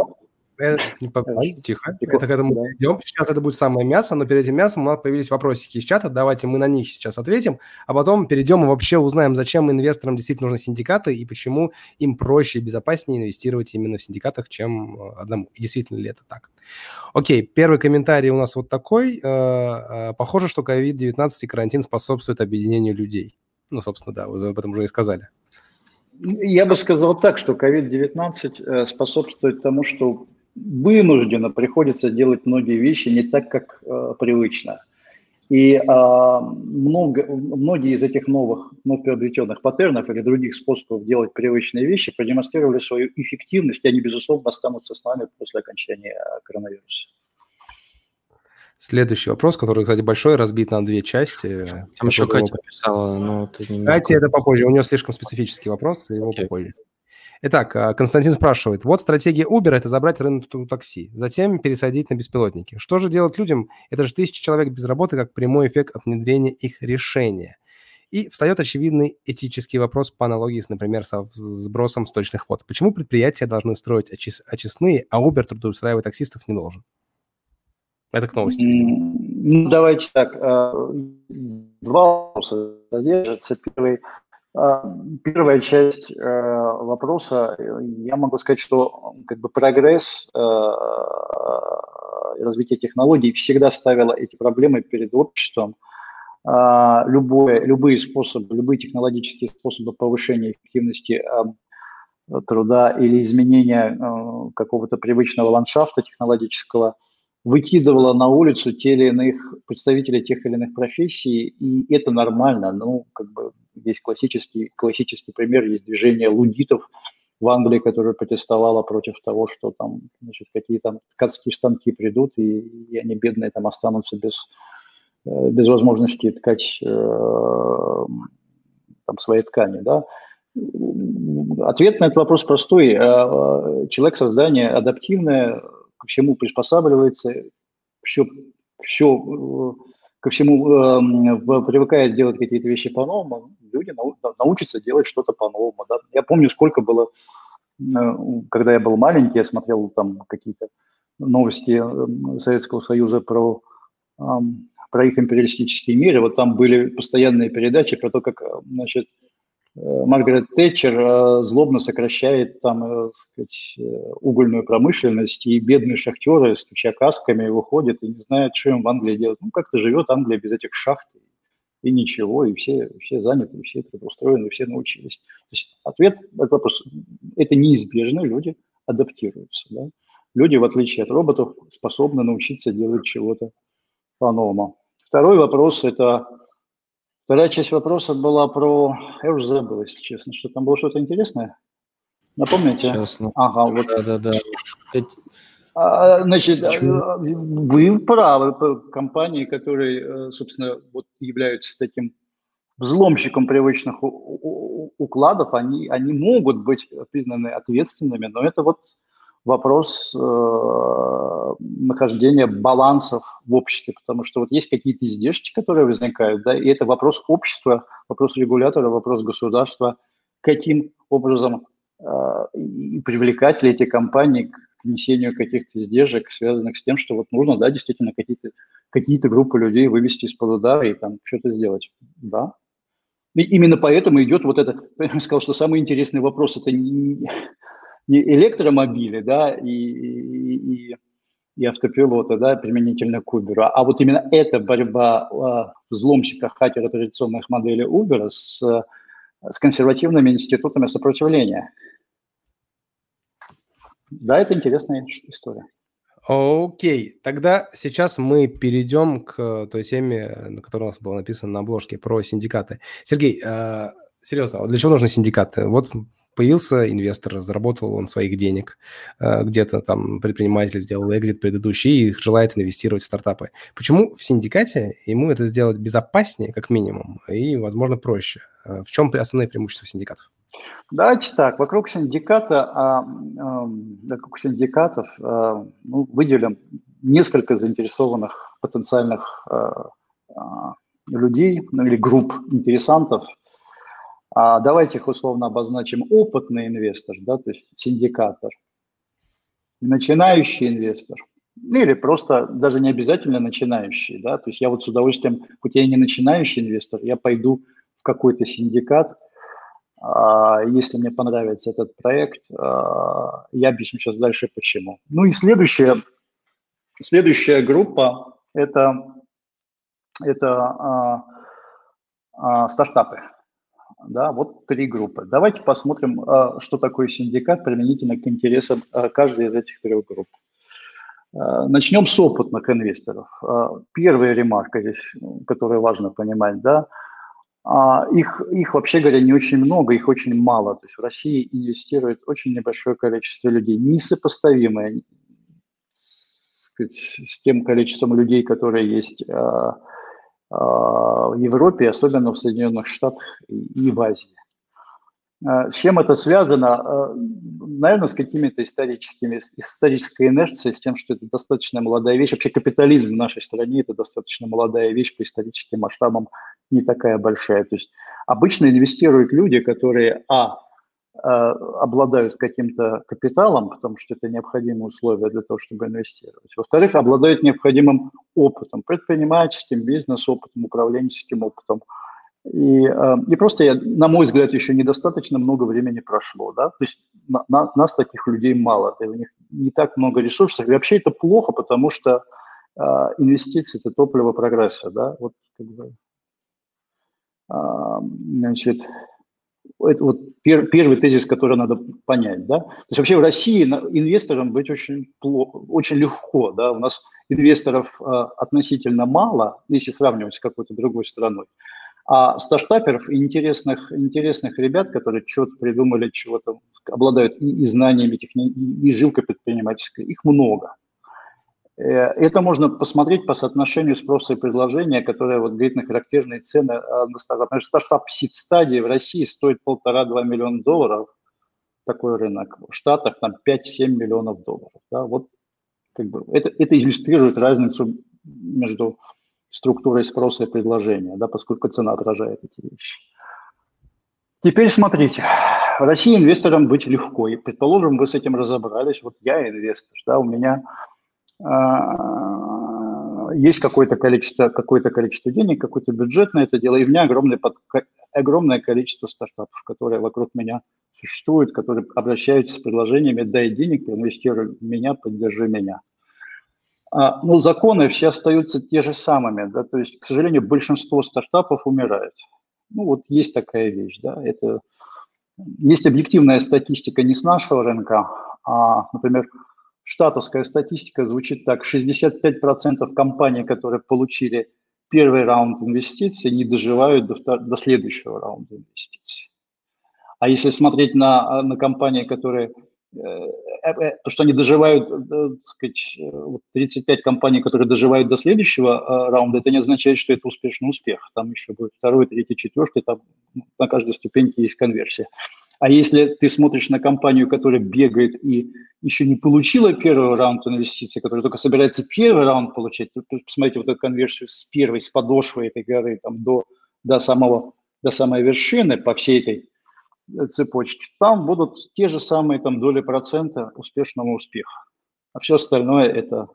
тихо. Это к этому идем. Сейчас это будет самое мясо, но перед этим мясом у нас появились вопросики из чата. Давайте мы на них сейчас ответим, а потом перейдем и вообще узнаем, зачем инвесторам действительно нужны синдикаты и почему им проще и безопаснее инвестировать именно в синдикатах, чем э, одному. И действительно ли это так? Окей, первый комментарий у нас вот такой. Э, похоже, что COVID-19 и карантин способствуют объединению людей. Ну, собственно, да, вы об этом уже и сказали. Я бы сказал так, что COVID-19 способствует тому, что вынужденно приходится делать многие вещи не так, как э, привычно. И э, много, многие из этих новых, вновь приобретенных паттернов или других способов делать привычные вещи продемонстрировали свою эффективность, и они, безусловно, останутся с нами после окончания коронавируса. Следующий вопрос, который, кстати, большой, разбит на две части. Там еще Катя писала, но ты немножко... Катя, это попозже. У нее слишком специфический вопрос, его okay. попозже. Итак, а, Константин спрашивает. Вот стратегия Uber – это забрать рынок такси, затем пересадить на беспилотники. Что же делать людям? Это же тысячи человек без работы, как прямой эффект от внедрения их решения. И встает очевидный этический вопрос по аналогии с, например, со сбросом сточных вод. Почему предприятия должны строить очис- очистные, а Uber трудоустраивать таксистов не должен? Это к новости. Ну, давайте так. А, два вопроса содержатся. Первый – первая часть э, вопроса, я могу сказать, что как бы прогресс э, развития технологий всегда ставило эти проблемы перед обществом. А, любое, любые способы, любые технологические способы повышения эффективности э, труда или изменения какого-то привычного ландшафта технологического выкидывало на улицу те или иных представителей тех или иных профессий, и это нормально. Ну, как бы есть классический, классический пример, есть движение лудитов в Англии, которое протестовало против того, что там, значит, какие там ткацкие станки придут, и, и они бедные там останутся без, э, без возможности ткать э, там свои ткани, да. Ответ на этот вопрос простой. Э, человек создание адаптивное, ко всему приспосабливается, все, все ко всему э, привыкает делать какие-то вещи по-новому, люди нау, научатся делать что-то по-новому. Да? Я помню, сколько было, э, когда я был маленький, я смотрел там какие-то новости э, Советского Союза про, э, про их империалистические миры. Вот там были постоянные передачи про то, как значит, Э, Маргарет Тэтчер э, злобно сокращает там, э, сказать, угольную промышленность, и бедные шахтеры, стуча касками, выходят и не знают, что им в Англии делать. Ну, как-то живет Англия без этих шахт, и ничего, и все, все заняты, и все трудоустроены, все научились. То есть ответ на этот вопрос – это неизбежно, люди адаптируются. Да? Люди, в отличие от роботов, способны научиться делать чего-то по-новому. Второй вопрос – это Вторая часть вопроса была про... Я уже забыл, если честно, что там было что-то интересное. Напомните? Сейчас, ну, ага, вот. Да, да, да. А, значит, Почему? А, вы правы, компании, которые, э, собственно, вот являются таким взломщиком привычных укладов, они, они могут быть признаны ответственными, но это вот вопрос э, нахождения балансов в обществе, потому что вот есть какие-то издержки, которые возникают, да, и это вопрос общества, вопрос регулятора, вопрос государства, каким образом э, привлекать ли эти компании к внесению каких-то издержек, связанных с тем, что вот нужно, да, действительно какие-то какие группы людей вывести из-под удара и там что-то сделать, да. И именно поэтому идет вот это, [laughs] я сказал, что самый интересный вопрос, это не, электромобили, да, и, и, и автопилоты, да, применительно к Uber, а вот именно эта борьба а, взломщика, хакера традиционных моделей Uber с, с консервативными институтами сопротивления. Да, это интересная история. Окей, тогда сейчас мы перейдем к той теме, на которой у нас было написано на обложке про синдикаты. Сергей, э, серьезно, для чего нужны синдикаты? Вот появился инвестор, заработал он своих денег, э, где-то там предприниматель сделал экзит предыдущий и желает инвестировать в стартапы. Почему в синдикате ему это сделать безопаснее, как минимум, и, возможно, проще? Э, в чем основные преимущества синдикатов? Давайте так, вокруг синдиката, а, а, вокруг синдикатов а, ну, выделим несколько заинтересованных потенциальных людей ну, или групп интересантов – а давайте их условно обозначим опытный инвестор, да, то есть синдикатор. начинающий инвестор, ну или просто даже не обязательно начинающий, да, то есть я вот с удовольствием, хоть я не начинающий инвестор, я пойду в какой-то синдикат, а, если мне понравится этот проект, а, я объясню сейчас дальше почему. Ну и следующая, следующая группа – это, это а, стартапы. Да, вот три группы. Давайте посмотрим, что такое синдикат применительно к интересам каждой из этих трех групп. Начнем с опытных инвесторов. Первая ремарка здесь, которую важно понимать, да, а, их, их, вообще говоря, не очень много, их очень мало. То есть в России инвестирует очень небольшое количество людей, несопоставимое сказать, с тем количеством людей, которые есть а, а, в Европе, особенно в Соединенных Штатах и в Азии. С чем это связано? Наверное, с какими-то историческими, исторической инерцией, с тем, что это достаточно молодая вещь. Вообще капитализм в нашей стране – это достаточно молодая вещь по историческим масштабам не такая большая. То есть обычно инвестируют люди, которые, а, э, обладают каким-то капиталом, потому что это необходимое условие для того, чтобы инвестировать. Во-вторых, обладают необходимым опытом, предпринимательским, бизнес-опытом, управленческим опытом. И, э, и просто, я, на мой взгляд, еще недостаточно много времени прошло. Да? То есть на, на, нас таких людей мало, да, у них не так много ресурсов. И вообще это плохо, потому что э, инвестиции – это топливо прогресса. Да? Вот, как бы, Значит, это вот пер, первый тезис, который надо понять, да. То есть вообще в России инвесторам быть очень плохо, очень легко, да. У нас инвесторов э, относительно мало, если сравнивать с какой-то другой страной. А стартаперов интересных, интересных ребят, которые что-то придумали, чего-то обладают и, и знаниями, техни... и жилкой предпринимательской, их много. Э, это можно посмотреть по соотношению спроса и предложения, которое вот говорит на характерные цены а, на стартап. Например, стартап сид стадии в России стоит полтора-два миллиона долларов, такой рынок. В Штатах там 5-7 миллионов долларов. Да? Вот как бы это, это иллюстрирует разницу между структурой спроса и предложения, да, поскольку цена отражает эти вещи. Теперь смотрите, в России инвесторам быть легко. И, предположим, вы с этим разобрались. Вот я инвестор, да, у меня есть какое-то количество, какое-то количество денег, какой-то бюджет на это дело, и у меня огромное, огромное количество стартапов, которые вокруг меня существуют, которые обращаются с предложениями «дай денег, инвестируй в меня, поддержи меня». А, но законы все остаются те же самыми, да, то есть, к сожалению, большинство стартапов умирает. Ну вот есть такая вещь, да, это есть объективная статистика не с нашего рынка, а, например, штатовская статистика звучит так. 65% компаний, которые получили первый раунд инвестиций, не доживают до, до следующего раунда инвестиций. А если смотреть на, на компании, которые э, э, э, то, что они доживают, так сказать, 35 компаний, которые доживают до следующего раунда, это не означает, что это успешный успех. Там еще будет второй, третий, четвертый, там на каждой ступеньке есть конверсия. А если ты смотришь на компанию, которая бегает и еще не получила первый раунд инвестиций, которая только собирается первый раунд получать, то, посмотрите вот эту конверсию с первой, с подошвы этой горы там, до, до, самого, до самой вершины по всей этой э, цепочке, там будут те же самые там, доли процента успешного успеха. А все остальное это,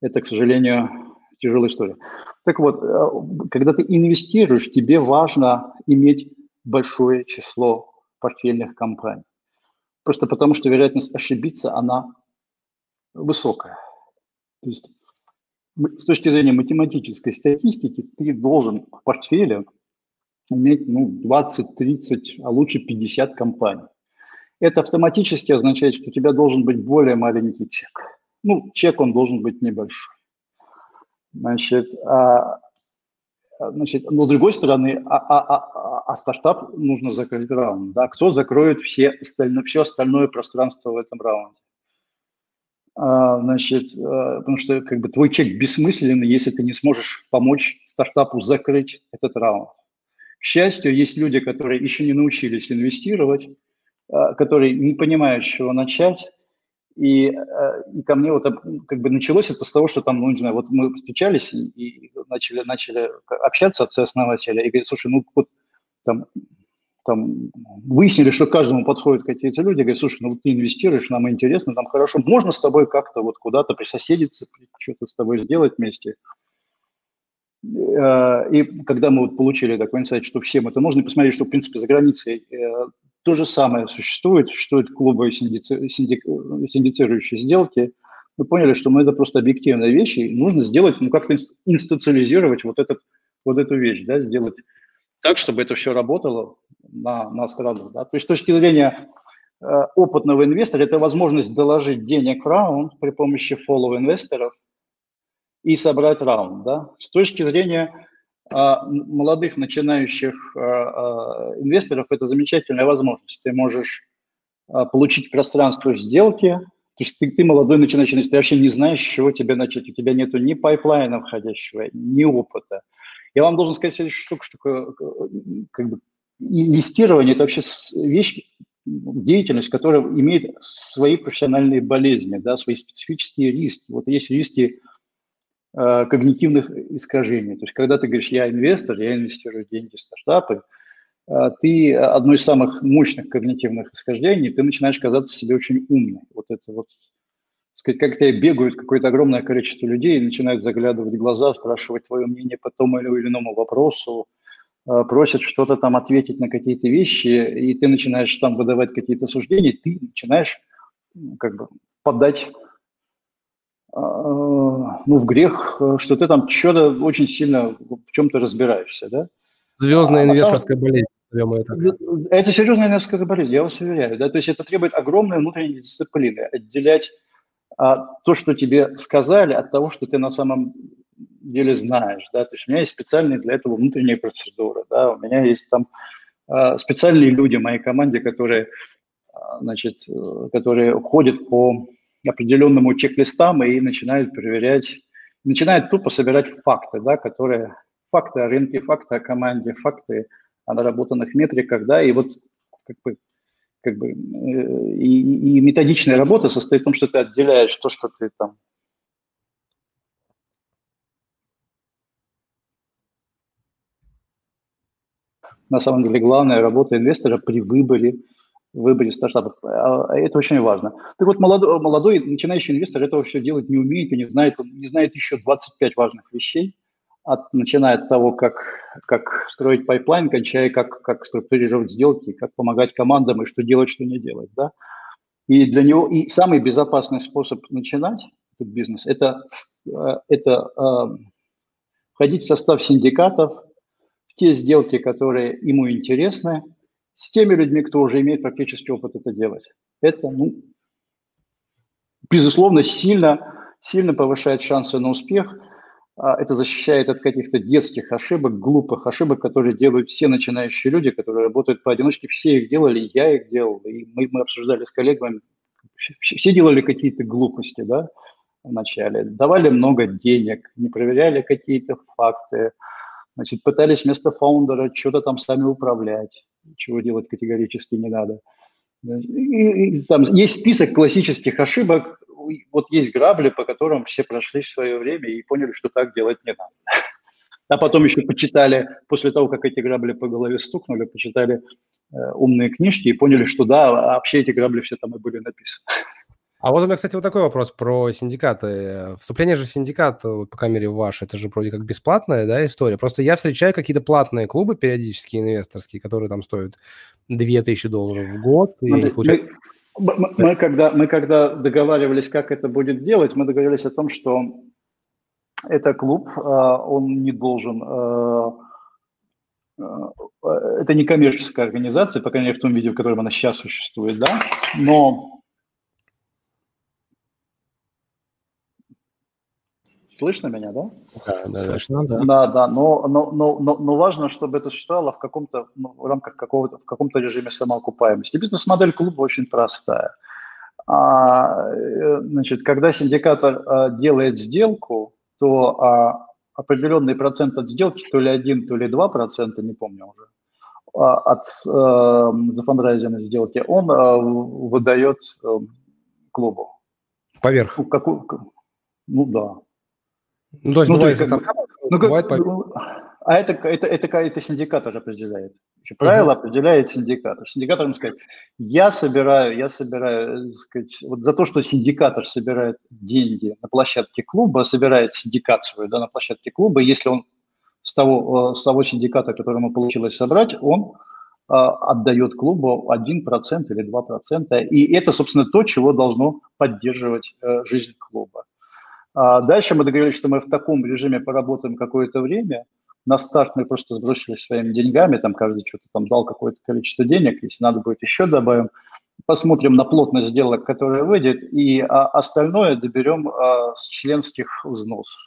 это, к сожалению, тяжелая история. Так вот, э, когда ты инвестируешь, тебе важно иметь большое число портфельных компаний. Просто потому, что вероятность ошибиться, она высокая. То есть с точки зрения математической статистики ты должен в портфеле иметь ну, 20, 30, а лучше 50 компаний. Это автоматически означает, что у тебя должен быть более маленький чек. Ну, чек он должен быть небольшой. Значит, а Значит, но с другой стороны, а, а, а, а стартап нужно закрыть раунд. Да? Кто закроет все остальное, все остальное пространство в этом раунде? А, значит, а, потому что как бы твой чек бессмысленный, если ты не сможешь помочь стартапу закрыть этот раунд. К счастью, есть люди, которые еще не научились инвестировать, а, которые не понимают, с чего начать, и, э, и ко мне вот как бы началось это с того, что там, ну, не знаю, вот мы встречались и, и начали, начали общаться отцы основателя, и говорят, слушай, ну вот там там выяснили, что каждому подходят какие-то люди, говорят, слушай, ну вот ты инвестируешь, нам интересно, нам хорошо, можно с тобой как-то вот куда-то присоседиться, что-то с тобой сделать вместе. Э, и когда мы вот получили такой инсайт, что всем это можно, и посмотреть, что, в принципе, за границей э, то же самое существует, существуют клубы синдици... синдик... синдицирующие сделки, мы поняли, что ну, это просто объективная вещь, и нужно сделать, ну, как-то институциализировать вот, этот, вот эту вещь, да, сделать так, чтобы это все работало на, на страну. Да. То есть с точки зрения э, опытного инвестора, это возможность доложить денег в раунд при помощи follow инвесторов и собрать раунд. Да. С точки зрения молодых начинающих э, э, инвесторов, это замечательная возможность. Ты можешь э, получить пространство сделки, то есть ты, ты молодой начинающий ты вообще не знаешь, с чего тебе начать. У тебя нет ни пайплайна входящего, ни опыта. Я вам должен сказать следующую штуку, что как бы, инвестирование – это вообще вещь, деятельность, которая имеет свои профессиональные болезни, да, свои специфические риски. Вот есть риски э, когнитивных искажений. То есть когда ты говоришь, я инвестор, я инвестирую деньги в стартапы, э, ты одно из самых мощных когнитивных искажений, ты начинаешь казаться себе очень умным. Вот это вот сказать, как тебе бегают какое-то огромное количество людей и начинают заглядывать в глаза, спрашивать твое мнение по тому или иному вопросу, а, просят что-то там ответить на какие-то вещи, и ты начинаешь там выдавать какие-то суждения, ты начинаешь как бы подать ну, в грех, что ты там что-то очень сильно в чем-то разбираешься, да? Звездная а, инвесторская самом... болезнь. Это. это серьезная инвесторская болезнь, я вас уверяю. Да? То есть это требует огромной внутренней дисциплины, отделять а, то, что тебе сказали, от того, что ты на самом деле знаешь. Да? То есть у меня есть специальные для этого внутренние процедуры. Да? У меня есть там а, специальные люди в моей команде, которые, а, значит, э, которые ходят по определенному чек-листам и начинают проверять, начинают тупо собирать факты, да, которые факты о рынке, факты о команде, факты о наработанных метриках, да, и вот как бы как бы, э, и, и методичная работа состоит в том, что ты отделяешь то, что ты там на самом деле главная работа инвестора при выборе, выборе стартапа. А, а это очень важно. Так вот, молодой, молодой начинающий инвестор этого все делать не умеет и не знает, он не знает еще 25 важных вещей, от, начиная от того, как, как строить пайплайн, кончая, как, как структурировать сделки, как помогать командам и что делать, что не делать. Да? И для него и самый безопасный способ начинать этот бизнес – это, э, это э, входить в состав синдикатов, в те сделки, которые ему интересны, с теми людьми, кто уже имеет практический опыт это делать. Это, ну, безусловно, сильно, сильно повышает шансы на успех – а, это защищает от каких-то детских ошибок, глупых ошибок, которые делают все начинающие люди, которые работают поодиночке. Все их делали, я их делал, и мы, мы обсуждали с коллегами. Все делали какие-то глупости, да, вначале. Давали много денег, не проверяли какие-то факты, значит, пытались вместо фаундера что-то там сами управлять, чего делать категорически не надо. И, и, там есть список классических ошибок, вот есть грабли, по которым все прошли свое время и поняли, что так делать не надо. А потом еще почитали, после того, как эти грабли по голове стукнули, почитали э, умные книжки и поняли, что да, вообще эти грабли все там и были написаны. А вот у меня, кстати, вот такой вопрос про синдикаты. Вступление же в синдикат, вот, по крайней мере, ваш, это же вроде как бесплатная да, история. Просто я встречаю какие-то платные клубы периодически инвесторские, которые там стоят 2000 долларов в год. Смотри, и получают... Мы, мы, когда, мы когда договаривались, как это будет делать, мы договорились о том, что это клуб, а, он не должен... Это не коммерческая организация, по крайней мере, в том виде, в котором она сейчас существует, да, но Слышно меня, да? Да, да, Слышно, да. Да, да, но, но, но, но, но важно, чтобы это существовало в каком-то, ну, в рамках какого-то, в каком-то режиме самоокупаемости. Бизнес-модель клуба очень простая. А, э, значит, когда синдикатор а, делает сделку, то а, определенный процент от сделки, то ли один, то ли два процента, не помню уже, а, от а, зафандрайзенной сделки, он а, выдает а, клубу. Поверх. Ну, какую, ну да, ну, то есть ну, бывает то есть, как, ну, бывает как, а это, это, это, это синдикатор определяет. Правило uh-huh. определяет синдикатор. Синдикатор ему сказать, я собираю, я собираю, сказать, вот за то, что синдикатор собирает деньги на площадке клуба, собирает синдикат свой, да, на площадке клуба, если он с того, с того синдиката, который ему получилось собрать, он а, отдает клубу 1% или 2%. И это, собственно, то, чего должно поддерживать э, жизнь клуба. А дальше мы договорились, что мы в таком режиме поработаем какое-то время. На старт мы просто сбросили своими деньгами, там каждый что-то там дал какое-то количество денег, если надо будет еще добавим. Посмотрим на плотность сделок, которая выйдет, и а, остальное доберем а, с членских взносов.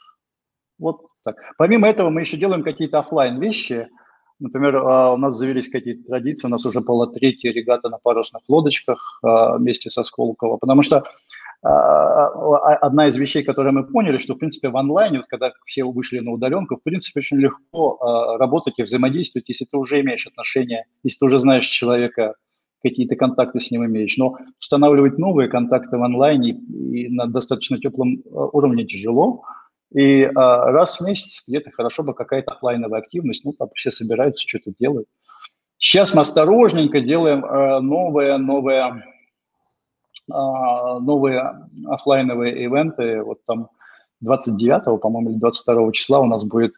Вот так. Помимо этого мы еще делаем какие-то офлайн вещи – Например, а, у нас завелись какие-то традиции, у нас уже была третья регата на парусных лодочках а, вместе со Сколково, потому что а, одна из вещей, которые мы поняли, что, в принципе, в онлайне, вот когда все вышли на удаленку, в принципе, очень легко работать и взаимодействовать, если ты уже имеешь отношения, если ты уже знаешь человека, какие-то контакты с ним имеешь. Но устанавливать новые контакты в онлайне и на достаточно теплом уровне тяжело, и а, раз в месяц где-то хорошо бы какая-то офлайновая активность, ну, там все собираются, что-то делают. Сейчас мы осторожненько делаем а, новые, новые, а, новые офлайновые ивенты. Вот там 29, по-моему, или 22 числа у нас будет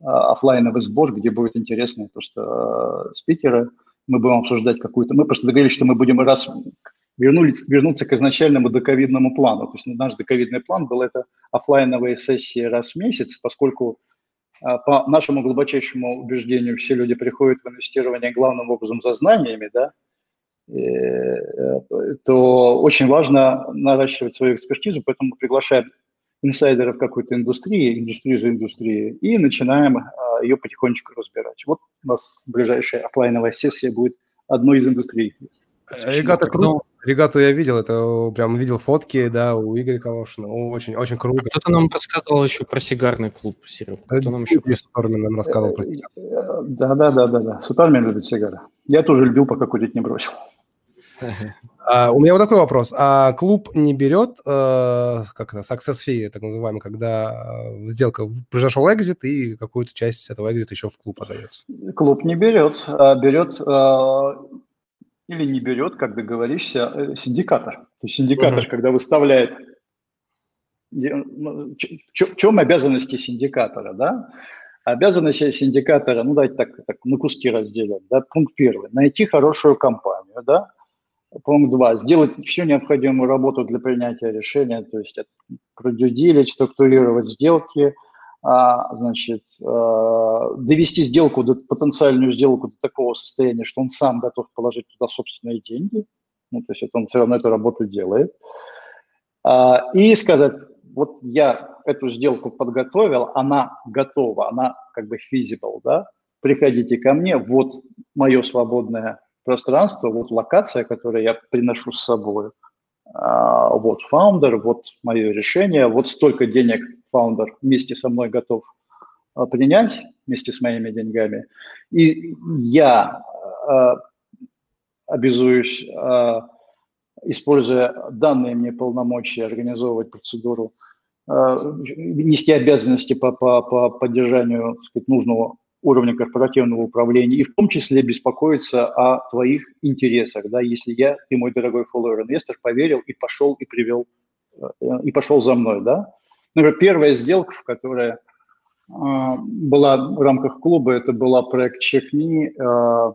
а, офлайновый сбор, где будет интересные просто а, спикеры. Мы будем обсуждать какую-то... Мы просто договорились, что мы будем раз вернулись, вернуться к изначальному доковидному плану. То есть наш доковидный план был это офлайновые сессии раз в месяц, поскольку а, по нашему глубочайшему убеждению все люди приходят в инвестирование главным образом за знаниями, да, э, то очень важно наращивать свою экспертизу, поэтому приглашаем инсайдеров какой-то индустрии, индустрии за индустрией, и начинаем а, ее потихонечку разбирать. Вот у нас ближайшая офлайновая сессия будет одной из индустрий. Регата, кру... Регату я видел, это прям видел фотки, да, у Игоря Калошина. Очень, очень круто. А кто-то нам рассказывал еще про сигарный клуб, Серег. Кто нам еще... Сутармин нам рассказывал про сигары. Да, да, да, да, да. Сутармин любит сигары. Я тоже любил, пока курить не бросил. А, у меня вот такой вопрос. А клуб не берет, э, как это, success fee, так называемый, когда э, сделка произошел экзит, и какую-то часть этого экзита еще в клуб отдается? Клуб не берет, а берет э, или не берет, как договоришься, э, синдикатор. То есть синдикатор, uh-huh. когда выставляет ну, в чем обязанности синдикатора, да? Обязанности синдикатора, ну давайте так, так на куски разделим, да? Пункт первый, найти хорошую компанию, да? Пункт два, сделать всю необходимую работу для принятия решения, то есть продюдилить, структурировать сделки, а, значит, а, довести сделку, до, потенциальную сделку до такого состояния, что он сам готов положить туда собственные деньги, ну, то есть это он все равно эту работу делает, а, и сказать, вот я эту сделку подготовил, она готова, она как бы feasible, да, приходите ко мне, вот мое свободное пространство, вот локация, которую я приношу с собой, вот фаундер, вот мое решение, вот столько денег фаундер вместе со мной готов а, принять вместе с моими деньгами. И я э, обязуюсь, э, используя данные мне полномочия, организовывать процедуру, э, нести обязанности по, по, по поддержанию сказать, нужного уровня корпоративного управления и в том числе беспокоиться о твоих интересах, да, если я, ты мой дорогой follower-инвестор, поверил и пошел и привел, и пошел за мной, да, Например, первая сделка, которая а, была в рамках клуба, это была проект Чехни. А,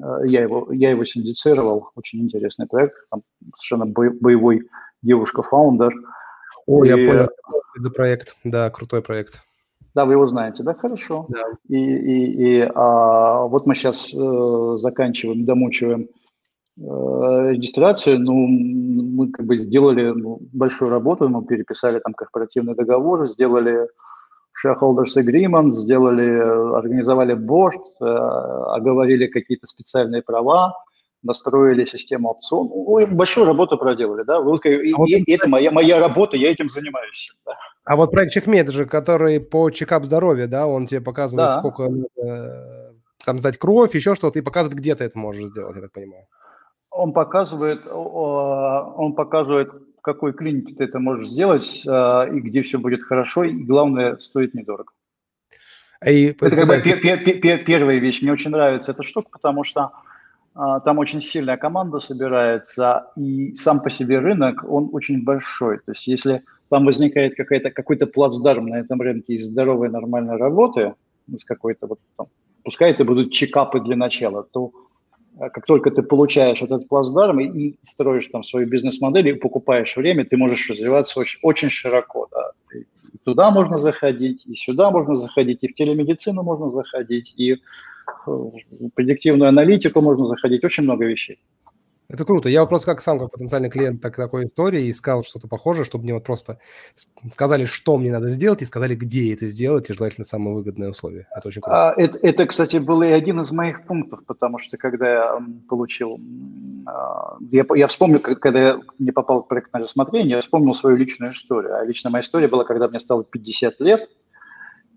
а, я его, я его синдицировал. Очень интересный проект. Там совершенно боевой девушка-фаундер. О, и... я понял, это проект. Да, крутой проект. Да, вы его знаете, да, хорошо. Да. И, и, и а, вот мы сейчас э, заканчиваем, домучиваем Э, регистрацию, ну, мы как бы сделали ну, большую работу, мы переписали там корпоративный договор, сделали shareholders agreement, сделали, организовали борт, э, оговорили какие-то специальные права, настроили систему опцион. Ну, большую работу проделали, да. Вот, и, а вот и, это моя, моя работа, я этим занимаюсь. Да. А вот проект Чекмед же, который по чекап здоровья, да, он тебе показывает, да. сколько надо там сдать кровь, еще что-то, и показывает, где ты это можешь сделать, я так понимаю он показывает, он показывает, в какой клинике ты это можешь сделать, а, и где все будет хорошо, и главное, стоит недорого. И, это когда... первая вещь. Мне очень нравится эта штука, потому что а, там очень сильная команда собирается, и сам по себе рынок, он очень большой. То есть если там возникает какая-то, какой-то плацдарм на этом рынке из здоровой нормальной работы, ну, с какой-то вот там, пускай это будут чекапы для начала, то а, как только ты получаешь этот плацдарм и, строишь там свою бизнес-модель и покупаешь время, ты можешь развиваться очень, очень широко. Да. И туда можно заходить, и сюда можно заходить, и в телемедицину можно заходить, и в предиктивную аналитику можно заходить, очень много вещей. Это круто. Я просто как сам, как потенциальный клиент так, такой истории искал что-то похожее, чтобы мне вот просто сказали, что мне надо сделать, и сказали, где это сделать, и желательно самые выгодные условия. Это очень круто. А, это, это, кстати, был и один из моих пунктов, потому что когда я получил... А, я, я вспомнил, когда я не попал в проект на рассмотрение, я вспомнил свою личную историю. А личная моя история была, когда мне стало 50 лет,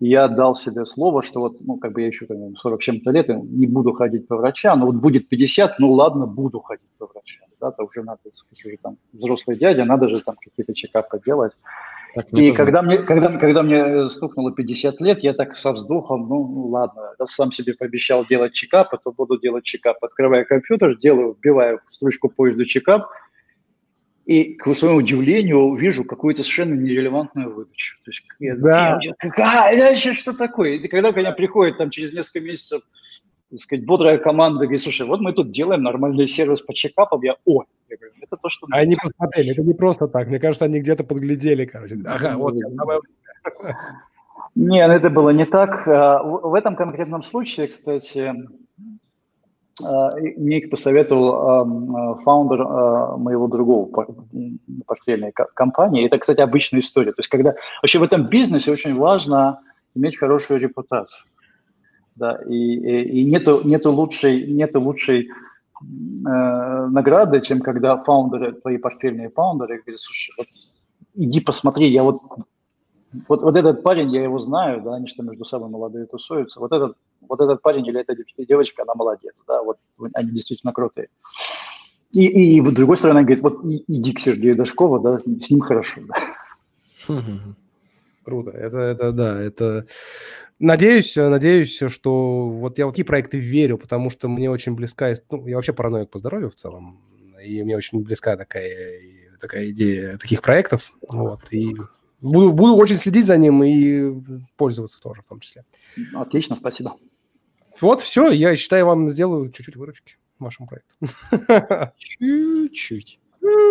я дал себе слово, что вот, ну, как бы я еще там, 40 чем-то лет, не буду ходить по врачам, но вот будет 50, ну ладно, буду ходить по врачам. Да, то уже надо, сказать, уже там взрослый дядя, надо же там какие-то чекапы делать. Так, и когда мне, когда, когда мне стукнуло 50 лет, я так со вздохом, ну, ну ладно, раз сам себе пообещал делать чекапы, то буду делать чекап. Открываю компьютер, делаю, вбиваю в строчку поезда чекап, и, к своему удивлению, вижу какую-то совершенно нерелевантную выдачу. То есть, я, да. я, какая, это что такое? И когда ко мне приходит там через несколько месяцев так сказать, бодрая команда говорит, слушай, вот мы тут делаем нормальный сервис по чекапам, я, о, я говорю, это то, что... Они посмотрели, это не просто так, мне кажется, они где-то подглядели, короче, ага, вот я самое не, ну, это было не так. А, в этом конкретном случае, кстати, а, мне их посоветовал а, фаундер а, моего другого портфельной компании. Это, кстати, обычная история. То есть, когда вообще в этом бизнесе очень важно иметь хорошую репутацию. Да, и, и нету, нету лучшей, нету лучшей э, награды, чем когда фаундеры, твои портфельные фаундеры говорят, слушай, вот иди посмотри, я вот вот, вот этот парень, я его знаю, да, они что между собой молодые тусуются. Вот этот, вот этот парень или эта девочка, она молодец, да, вот они действительно крутые. И, и, и с другой стороны, говорит, вот иди к Сергею Дашкову, да, с ним хорошо. Да. [laughs] Круто. Это, это, да, это... Надеюсь, надеюсь, что вот я в такие проекты верю, потому что мне очень близка... Ну, я вообще параноик по здоровью в целом, и мне очень близка такая, такая идея таких проектов, вот, и Буду, буду очень следить за ним и пользоваться тоже в том числе. Отлично, спасибо. Вот, все, я считаю, вам сделаю чуть-чуть выручки вашему проекту. Чуть-чуть.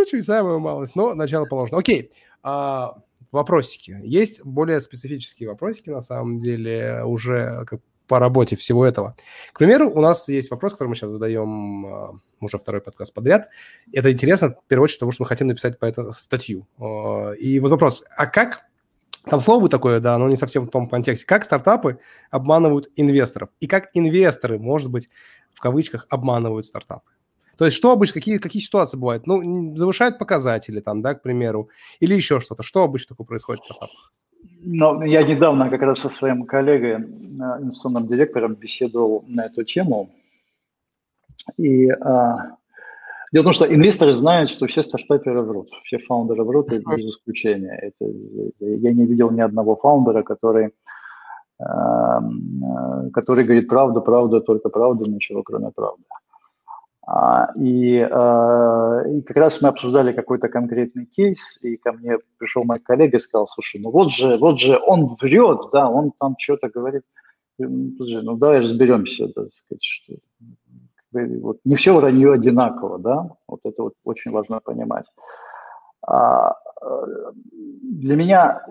Чуть самую малость, но начало положено. Окей, а, вопросики. Есть более специфические вопросики, на самом деле, уже как по работе всего этого. К примеру, у нас есть вопрос, который мы сейчас задаем а, уже второй подкаст подряд. Это интересно, в первую очередь, потому что мы хотим написать по этому статью. А, и вот вопрос, а как там слово такое, да, но не совсем в том контексте. Как стартапы обманывают инвесторов? И как инвесторы, может быть, в кавычках, обманывают стартапы? То есть что обычно, какие, какие ситуации бывают? Ну, завышают показатели там, да, к примеру, или еще что-то. Что обычно такое происходит в стартапах? Ну, я недавно как раз со своим коллегой, э, инвестиционным директором, беседовал на эту тему. И а, дело в том, что инвесторы знают, что все стартаперы врут, все фаундеры врут, без исключения. Это, я не видел ни одного фаундера, который, а, который говорит правду, правду, только правду, ничего кроме правды. А, и, а, и как раз мы обсуждали какой-то конкретный кейс, и ко мне пришел мой коллега и сказал, слушай, ну вот же, вот же он врет, да, он там что-то говорит. Ну давай разберемся, так сказать, что вот не все вранье одинаково, да, вот это вот очень важно понимать. А, для меня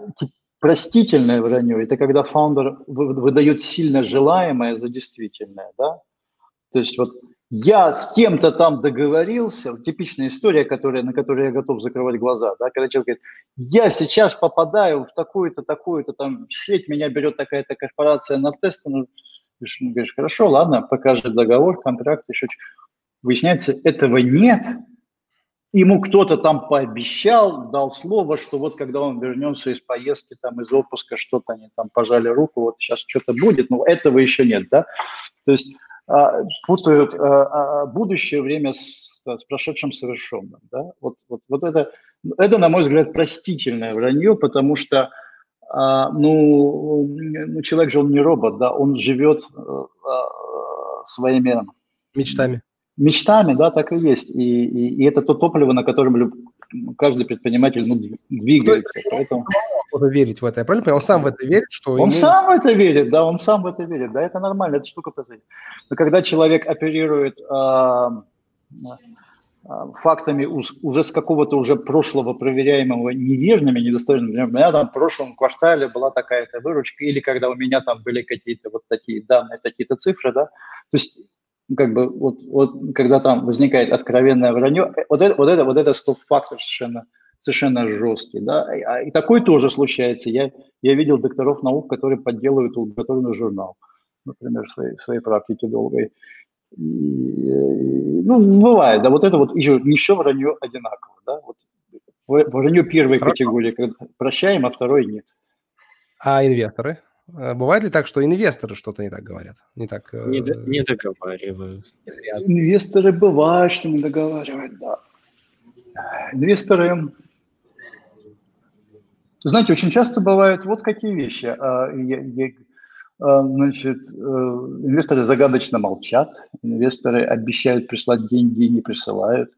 простительное вранье – это когда фаундер выдает сильно желаемое за действительное, да, то есть вот я с кем-то там договорился, типичная история, которая, на которую я готов закрывать глаза, да, когда человек говорит, я сейчас попадаю в такую-то, такую-то там сеть, меня берет такая-то корпорация на тест, ну, говоришь, хорошо, ладно, покажет договор, контракт, еще что Выясняется, этого нет, ему кто-то там пообещал, дал слово, что вот когда он вернется из поездки, там, из отпуска, что-то они там пожали руку, вот сейчас что-то будет, но этого еще нет, да. То есть а, путают а, а, будущее время с, с прошедшим совершенным. Да? Вот, вот, вот это, это, на мой взгляд, простительное вранье, потому что А, ну, ну, человек же он не робот, да, он живет а, своими мечтами. Мечтами, да, так и есть. И, и, и это то топливо, на котором каждый предприниматель ну, двигается. Ну, Поэтому... верить в это, я правильно понимаю? Он сам в это верит, что... Он ему... сам в это верит, да, он сам в это верит, да, это нормально, это штука произойдет. Но когда человек оперирует а, фактами уже с какого-то уже прошлого проверяемого неверными, недостойными, например, у меня там в прошлом квартале была такая-то выручка, или когда у меня там были какие-то вот такие данные, такие-то цифры, да, то есть как бы вот, вот когда там возникает откровенное вранье, э, вот это, вот это, вот это стоп-фактор совершенно, совершенно жесткий, да, и, а, и такой тоже случается. Я, я видел докторов наук, которые подделывают лабораторный журнал, например, в своей, в своей практике долгой. И, и, ну, бывает, да, вот это вот, еще не все вранье одинаково, да, вот вранье первой Хорошо. категории когда прощаем, а второй нет. А инвесторы? Э, бывает ли так, что инвесторы что-то не так говорят? Не, так, не, э... не договаривают. Инвесторы бывают, что не договаривают, да. Инвесторы... Знаете, очень часто бывают вот какие вещи. А, а, значит, э, инвесторы загадочно молчат, инвесторы обещают прислать деньги и не присылают.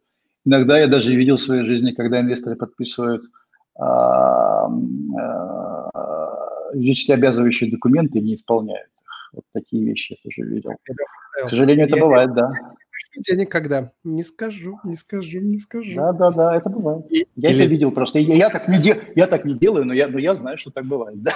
Иногда я даже видел в своей жизни, когда инвесторы подписывают а, юридически обязывающие документы не исполняют их. Вот такие вещи я тоже видел. К сожалению, это я бывает, да. Денег когда? Не скажу, не скажу, не скажу. Да, да, да, это бывает. Я Или... это видел просто. Я, я, так не де... я так не делаю, но я, но я знаю, что так бывает, да.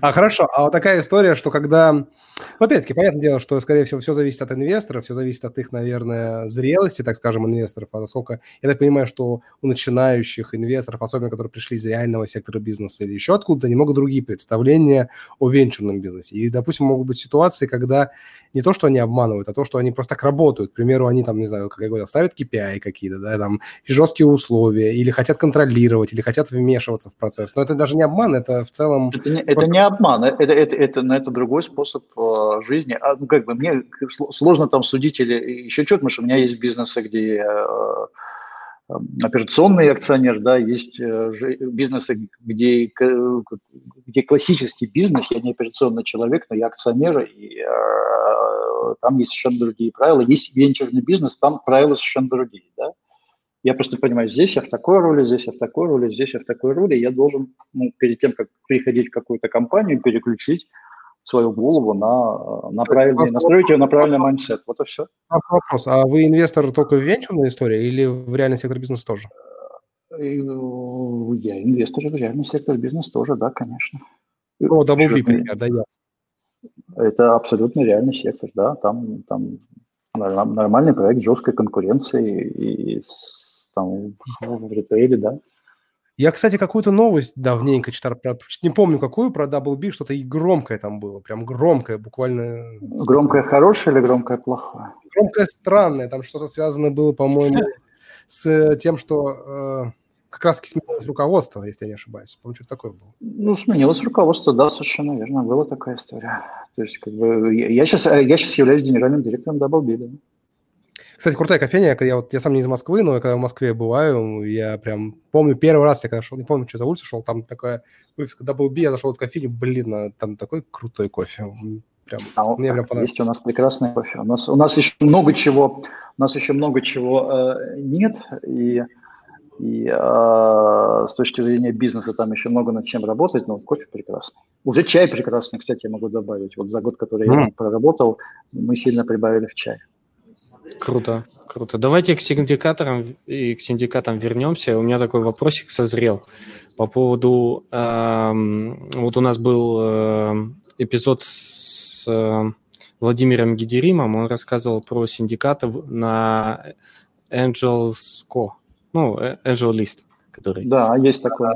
А хорошо, а вот такая история, что когда... Ну, опять-таки, понятное дело, что, скорее всего, все зависит от инвесторов, все зависит от их, наверное, зрелости, так скажем, инвесторов. А насколько... Я так понимаю, что у начинающих инвесторов, особенно которые пришли из реального сектора бизнеса или еще откуда-то, немного другие представления о венчурном бизнесе. И, допустим, могут быть ситуации, когда не то, что они обманывают, а то, что они просто так работают. К примеру, они там, не знаю, как я говорил, ставят KPI какие-то, да, там, жесткие условия, или хотят контролировать, или хотят вмешиваться в процесс. Но это даже не обман, это в целом... Это не, это не обман, это, это, это, это, это другой способ э, жизни. А, ну, как бы мне сложно там судить или еще что-то, потому что у меня есть бизнесы, где я э, операционный акционер, да, есть э, бизнесы, где, где классический бизнес, я не операционный человек, но я акционер, и э, там есть совершенно другие правила. Есть венчурный бизнес, там правила совершенно другие, да. Я просто понимаю, здесь я в такой роли, здесь я в такой роли, здесь я в такой роли. Я должен ну, перед тем, как приходить в какую-то компанию, переключить свою голову на, на правильный, настроить ее на правильный mindset. Вот и все. Вопрос. А вы инвестор только в венчурной истории или в реальный сектор бизнеса тоже? Ну, я инвестор в реальный сектор бизнеса тоже, да, конечно. Ну, WB, пример, да, я. Это абсолютно реальный сектор, да, там, там нормальный проект жесткой конкуренции и там в ритейле, да. Я, кстати, какую-то новость давненько читал, не помню какую, про Double B, что-то и громкое там было, прям громкое, буквально. Громкое хорошее или громкое плохое? Громкое странное, там что-то связано было, по-моему, [laughs] с тем, что э, как раз сменилось руководство, если я не ошибаюсь. Помню, что такое было. Ну, сменилось руководство, да, совершенно верно, была такая история. То есть, как бы, я сейчас, я сейчас являюсь генеральным директором Double B, да. Кстати, крутая кофейня. Я, вот, я сам не из Москвы, но когда в Москве бываю, я прям помню первый раз, я когда шел, не помню, что за улицу шел, там такая вывеска Double B, я зашел в кофейню, блин, а там такой крутой кофе. Прям, а, мне прям понравилось. Есть у нас прекрасный кофе. У нас, у нас еще много чего, у нас еще много чего э, нет, и, и э, с точки зрения бизнеса там еще много над чем работать, но вот кофе прекрасный. Уже чай прекрасный, кстати, я могу добавить. Вот за год, который mm. я проработал, мы сильно прибавили в чай. Круто, круто. Давайте к синдикаторам и к синдикатам вернемся. У меня такой вопросик созрел по поводу... Э, вот у нас был э, эпизод с э, Владимиром Гидеримом, он рассказывал про синдикаты на AngelSco, ну, э, Angel List, который... Да, есть такое.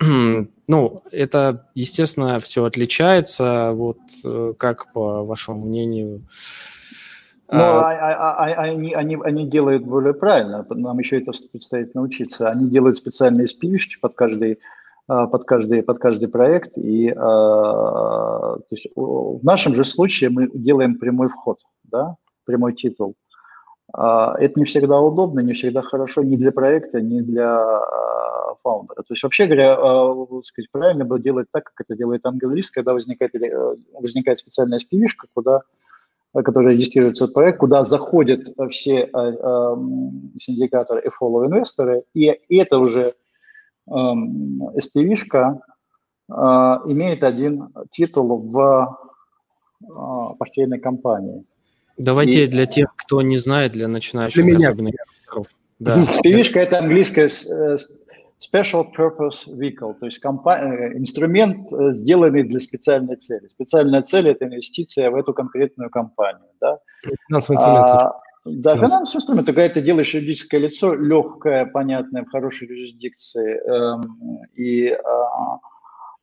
[clears throat] Ну, это, естественно, все отличается. Вот э, как, по вашему мнению, но а, а, а, а, они, они, они делают более правильно, нам еще это предстоит научиться. Они делают специальные спивишки под каждый, под каждый, под каждый проект. И, то есть в нашем же случае мы делаем прямой вход, да, прямой титул. А, это не всегда удобно, не всегда хорошо ни для проекта, ни для фаундера. То есть, вообще говоря, сказать, правильно было делать так, как это делает английский, когда возникает, возникает специальная SPV, куда который регистрируется в проект, куда заходят все синдикаторы и follow инвесторы, и это уже SPV-шка имеет один титул в портфельной компании. Давайте и... для тех, кто не знает, для начинающих для меня. особенно. Да. [laughs] SPV это английское э, Special Purpose Vehicle, то есть компа- э, инструмент, э, сделанный для специальной цели. Специальная цель – это инвестиция в эту конкретную компанию. Да? Финансовый инструмент. А, да, финансовый инструмент. Когда ты делаешь юридическое лицо, легкое, понятное, в хорошей юрисдикции, эм, и а,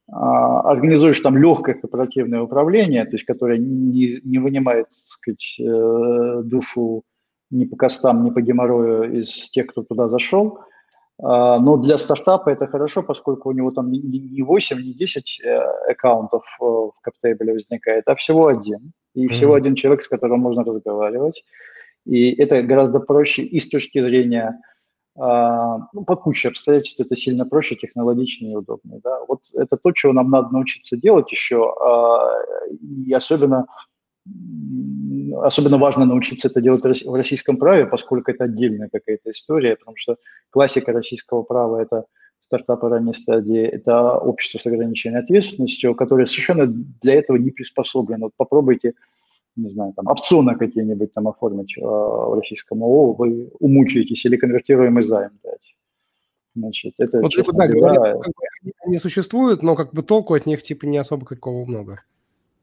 организуешь там легкое корпоративное управление, то есть которое не, не вынимает, так сказать, э, душу ни по костам, ни по геморрою из тех, кто туда зашел – а, но для стартапа это хорошо, поскольку у него там не 8, не 10 э, аккаунтов э, в CapTable возникает, а всего один. И mm-hmm. всего один человек, с которым можно разговаривать. И это гораздо проще и с точки зрения, а, ну, по куче обстоятельств это сильно проще, технологичнее и удобнее. Да? Вот это то, чего нам надо научиться делать еще, а, и особенно особенно важно научиться это делать в российском праве, поскольку это отдельная какая-то история, потому что классика российского права – это стартапы ранней стадии, это общество с ограниченной ответственностью, которое совершенно для этого не приспособлено. Вот попробуйте, не знаю, там, опционы какие-нибудь там оформить э, в российском ООО, вы умучаетесь или конвертируемый займ дать. Значит, это, вот, честно да, говоря... Как бы, они существуют, но как бы толку от них типа не особо какого много.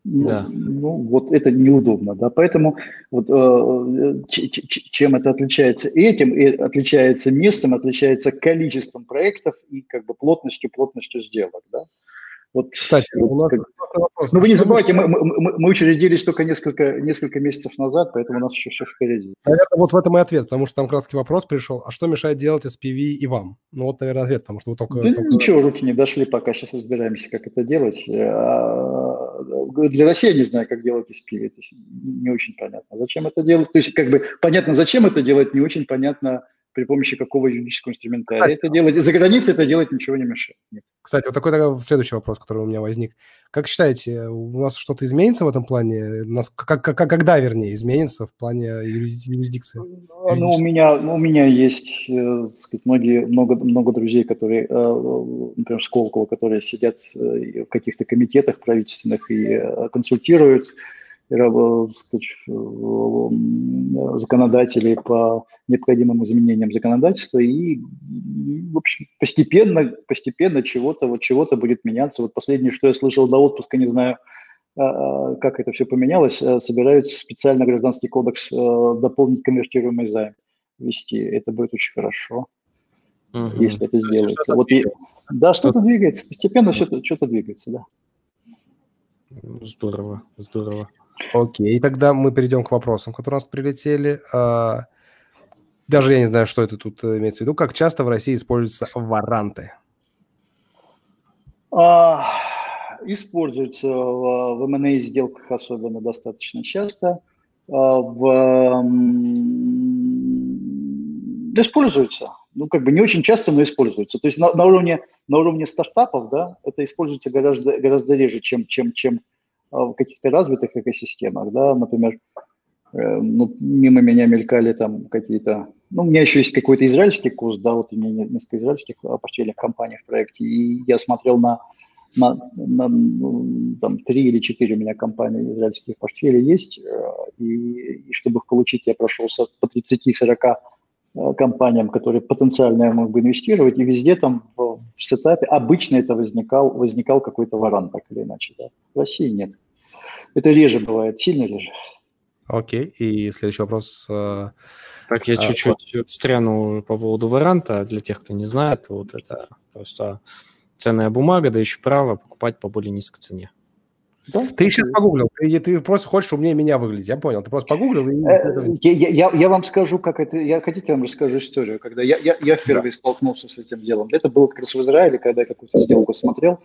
Ну, да. ну, вот это неудобно, да, поэтому вот э, чем это отличается этим, и отличается местом, отличается количеством проектов и как бы плотностью, плотностью сделок, да. Вот, Кстати, вот, как... вопрос. Ну, вы не забывайте, мы, мы, мы учредились только несколько, несколько месяцев назад, поэтому у нас еще все впереди. Наверное, вот в этом и ответ, потому что там краткий вопрос пришел. А что мешает делать SPV и вам? Ну, вот, наверное, ответ, потому что вы только... Да только... ничего, руки не дошли, пока сейчас разбираемся, как это делать. А, для России я не знаю, как делать SPV, это не очень понятно. Зачем это делать? То есть, как бы, понятно, зачем это делать, не очень понятно, при помощи какого юридического инструмента Кстати, это делать. За границей это делать ничего не мешает. Нет. Кстати, вот такой тогда следующий вопрос, который у меня возник. Как считаете, у нас что-то изменится в этом плане? Нас, как, как, когда, вернее, изменится в плане юрисдикции? Ну, у меня, ну, у меня есть, э, сказать, многие, много, много друзей, которые, э, например, Сколково, которые сидят э, в каких-то комитетах правительственных и консультируют сказать, законодателей по необходимым изменениям законодательства и, в общем, постепенно, постепенно чего-то вот чего-то будет меняться. Вот последнее, что я слышал до отпуска, не знаю, а, а, как это все поменялось, собираются специально гражданский кодекс дополнить конвертируемый займ вести. Это будет очень хорошо, угу. если это сделается. Вот и, да, что-то двигается, постепенно что-то, что-то двигается, да. Здорово, здорово. Окей, тогда мы перейдем к вопросам, которые у нас прилетели. А, даже я не знаю, что это тут э, имеется в виду. Как часто в России используются варанты? А, используются в, в M&A сделках особенно достаточно часто. А, в, используются. Ну, как бы не очень часто, но используются. То есть на, на, уровне, на уровне стартапов, да, это используется гораздо, гораздо реже, чем, чем, чем в каких-то развитых экосистемах, да, например, э, ну, мимо меня мелькали там какие-то, ну, у меня еще есть какой-то израильский курс, да, вот у меня несколько израильских портфельных компаний в проекте, и я смотрел на, на, на ну, там, три или четыре у меня компании израильских портфелей есть, э, и, и чтобы их получить, я прошелся по 30-40 э, компаниям, которые потенциально я мог бы инвестировать, и везде там в, в сетапе обычно это возникал, возникал какой-то варан, так или иначе, да. В России нет. Это реже бывает, сильно реже. Окей, и следующий вопрос. Э, так, я а, чуть-чуть вот. встряну по поводу варанта. Для тех, кто не знает, вот это просто ценная бумага, дающая право покупать по более низкой цене. Да? Ты сейчас погуглил, ты, ты просто хочешь умнее меня выглядеть, я понял. Ты просто погуглил и... Э, я, я, я вам скажу, как это... Я хотите, я вам расскажу историю, когда я, я, я впервые да. столкнулся с этим делом. Это было как раз в Израиле, когда я какую-то сделку смотрел.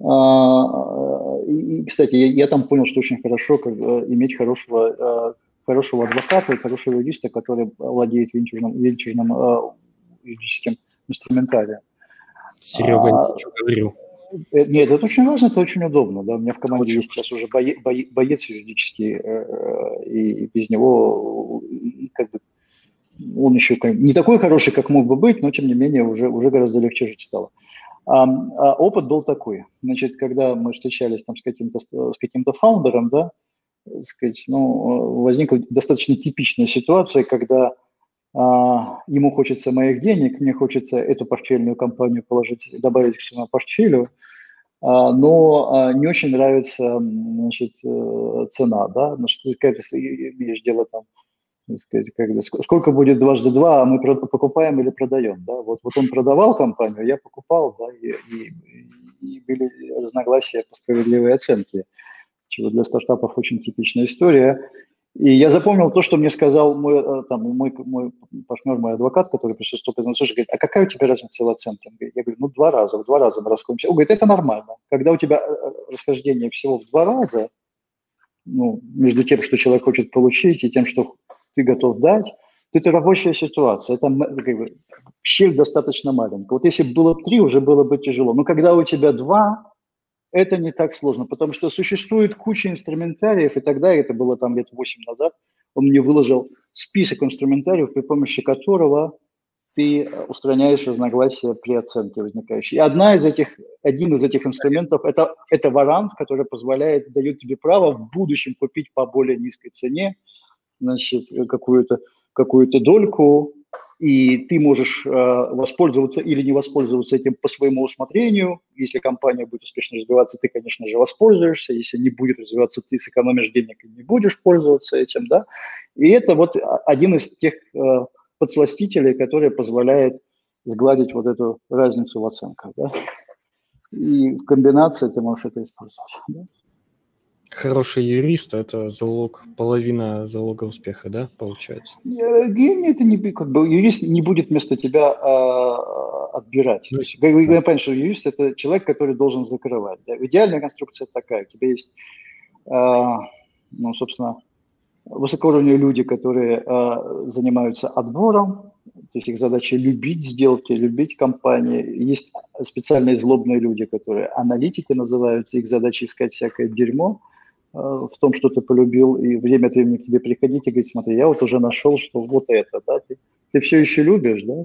А, и, кстати, я, я там понял, что очень хорошо как, иметь хорошего хорошего адвоката, хорошего юриста, который владеет венчурным, венчурным э, юридическим инструментарием. Серега, а, что говорил. Э, нет, это очень важно, это очень удобно. Да? У меня в команде очень есть сейчас уже бое, бое, боец юридический, э, и, и без него и как бы он еще не такой хороший, как мог бы быть, но тем не менее уже, уже гораздо легче жить стало. А, опыт был такой. Значит, когда мы встречались там с каким-то с каким-то фаундером, да, сказать, ну, возникла достаточно типичная ситуация, когда а, ему хочется моих денег, мне хочется эту портфельную компанию положить, добавить к своему портфелю, а, но а, не очень нравится значит, э, цена, да, что ты имеешь дело там, сказать, когда, сколько будет дважды два, а мы покупаем или продаем, да, вот, вот он продавал компанию, я покупал, да, и, и, и были разногласия по справедливой оценке, чего для стартапов очень типичная история, и я запомнил то, что мне сказал мой, э, там, мой, мой партнер, мой адвокат, который присутствовал, потому что говорит, а какая у тебя разница в оценке? Я говорю, ну, два раза, в два раза мы расходимся. Он говорит, это нормально. Когда у тебя э, э, расхождение всего в два раза, ну, между тем, что человек хочет получить, и тем, что ты готов дать, то это рабочая ситуация. Это как бы, щель достаточно маленькая. Вот если бы было три, уже было бы тяжело. Но когда у тебя два, это не так сложно, потому что существует куча инструментариев, и тогда, это было там лет 8 назад, он мне выложил список инструментариев, при помощи которого ты устраняешь разногласия при оценке возникающие. И одна из этих, один из этих инструментов это, – это варант, который позволяет, дает тебе право в будущем купить по более низкой цене значит, какую-то какую дольку и ты можешь э, воспользоваться или не воспользоваться этим по своему усмотрению. Если компания будет успешно развиваться, ты, конечно же, воспользуешься. Если не будет развиваться, ты сэкономишь денег и не будешь пользоваться этим, да. И это вот один из тех э, подсластителей, который позволяет сгладить вот эту разницу в оценках, да. И в комбинации ты можешь это использовать. Да? Хороший юрист – это залог, половина залога успеха, да, получается? Гений это не как бы юрист не будет вместо тебя а, отбирать. Ну, То есть, вы, да. понимаете, что юрист – это человек, который должен закрывать. Да? Идеальная конструкция такая. У тебя есть, а, ну, собственно, высокоуровневые люди, которые а, занимаются отбором, то есть их задача любить сделки, любить компании. Есть специальные злобные люди, которые аналитики называются, их задача искать всякое дерьмо – в том, что ты полюбил, и время от времени к тебе приходить и говорить, смотри, я вот уже нашел, что вот это, да, ты, ты все еще любишь, да,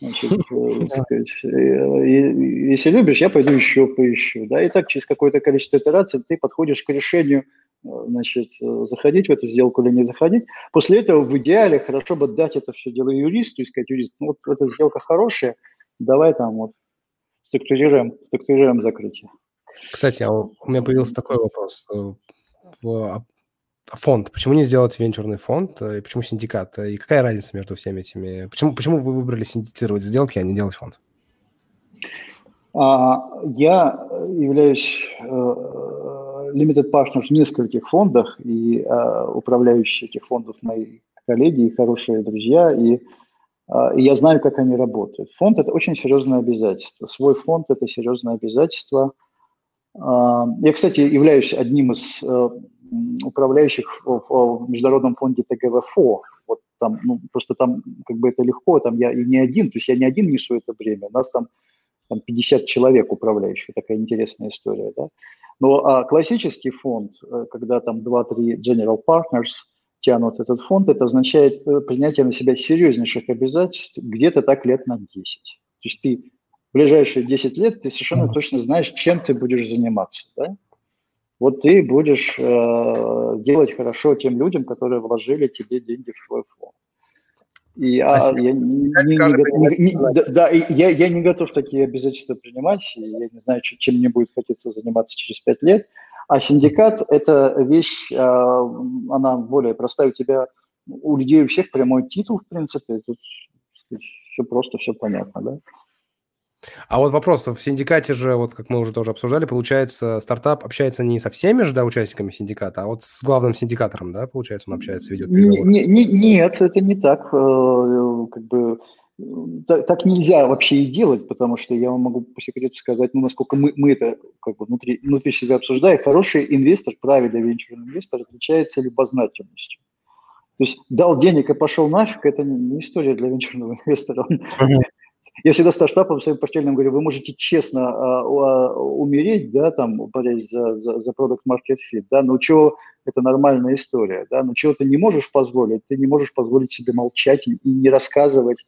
значит, [laughs] э, сказать, и, если любишь, я пойду еще поищу, да, и так через какое-то количество итераций ты подходишь к решению, э, значит, заходить в эту сделку или не заходить. После этого в идеале хорошо бы дать это все дело юристу и сказать, юрист, ну вот эта сделка хорошая, давай там вот структурируем, структурируем закрытие. Кстати, а у меня появился такой вопрос фонд. Почему не сделать венчурный фонд? И почему синдикат? И какая разница между всеми этими? Почему, почему вы выбрали синдицировать сделки, а не делать фонд? А, я являюсь э, limited partner в нескольких фондах, и э, управляющие этих фондов мои коллеги и хорошие друзья, и, э, и я знаю, как они работают. Фонд – это очень серьезное обязательство. Свой фонд – это серьезное обязательство – а, я, кстати, являюсь одним из э, управляющих в Международном фонде ТГВФО. Вот там, ну, просто там как бы это легко, там я и не один, то есть я не один несу это бремя, нас там, там 50 человек управляющих, такая интересная история, да. Но а классический фонд, э, когда там 2-3 general partners тянут этот фонд, это означает э, принятие на себя серьезнейших обязательств где-то так лет на 10. То есть ты ближайшие 10 лет ты совершенно точно знаешь, чем ты будешь заниматься. Да? Вот ты будешь э, делать хорошо тем людям, которые вложили тебе деньги в свой фонд. И а, я, не, не, не, да, я, я не готов такие обязательства принимать, и я не знаю, чем мне будет хотеться заниматься через пять лет. А синдикат – это вещь, э, она более простая. У тебя, у людей у всех прямой титул, в принципе, тут все просто, все понятно, да? А вот вопрос, в синдикате же, вот как мы уже тоже обсуждали, получается, стартап общается не со всеми же, да, участниками синдиката, а вот с главным синдикатором, да, получается, он общается, ведет переговоры? Не, не, нет, это не так. Э, как бы так, так нельзя вообще и делать, потому что я вам могу по секрету сказать, ну, насколько мы, мы это как бы внутри, внутри себя обсуждаем. Хороший инвестор, правильный венчурный инвестор отличается любознательностью. есть дал денег и пошел нафиг, это не история для венчурного [laughs] инвестора. Uh-huh. Я всегда стартапам своим портфельным говорю, вы можете честно uh, умереть, да, там, борясь за, за, за продукт market fit, да, но чего это нормальная история, да, но чего ты не можешь позволить, ты не можешь позволить себе молчать и не рассказывать,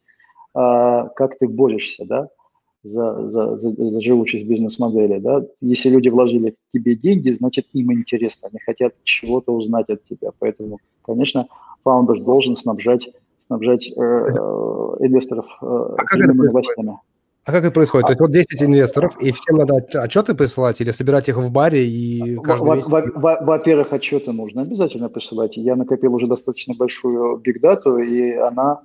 uh, как ты борешься, да, за, за, за, за живучесть бизнес-модели, да, если люди вложили в тебе деньги, значит, им интересно, они хотят чего-то узнать от тебя, поэтому, конечно, фаундер должен снабжать снабжать э, э, инвесторов э, а как новостями. А как это происходит? То есть вот 10 инвесторов, и всем надо отчеты присылать или собирать их в баре и каждый месяц? Во-первых, отчеты нужно обязательно присылать. Я накопил уже достаточно большую бигдату, и она,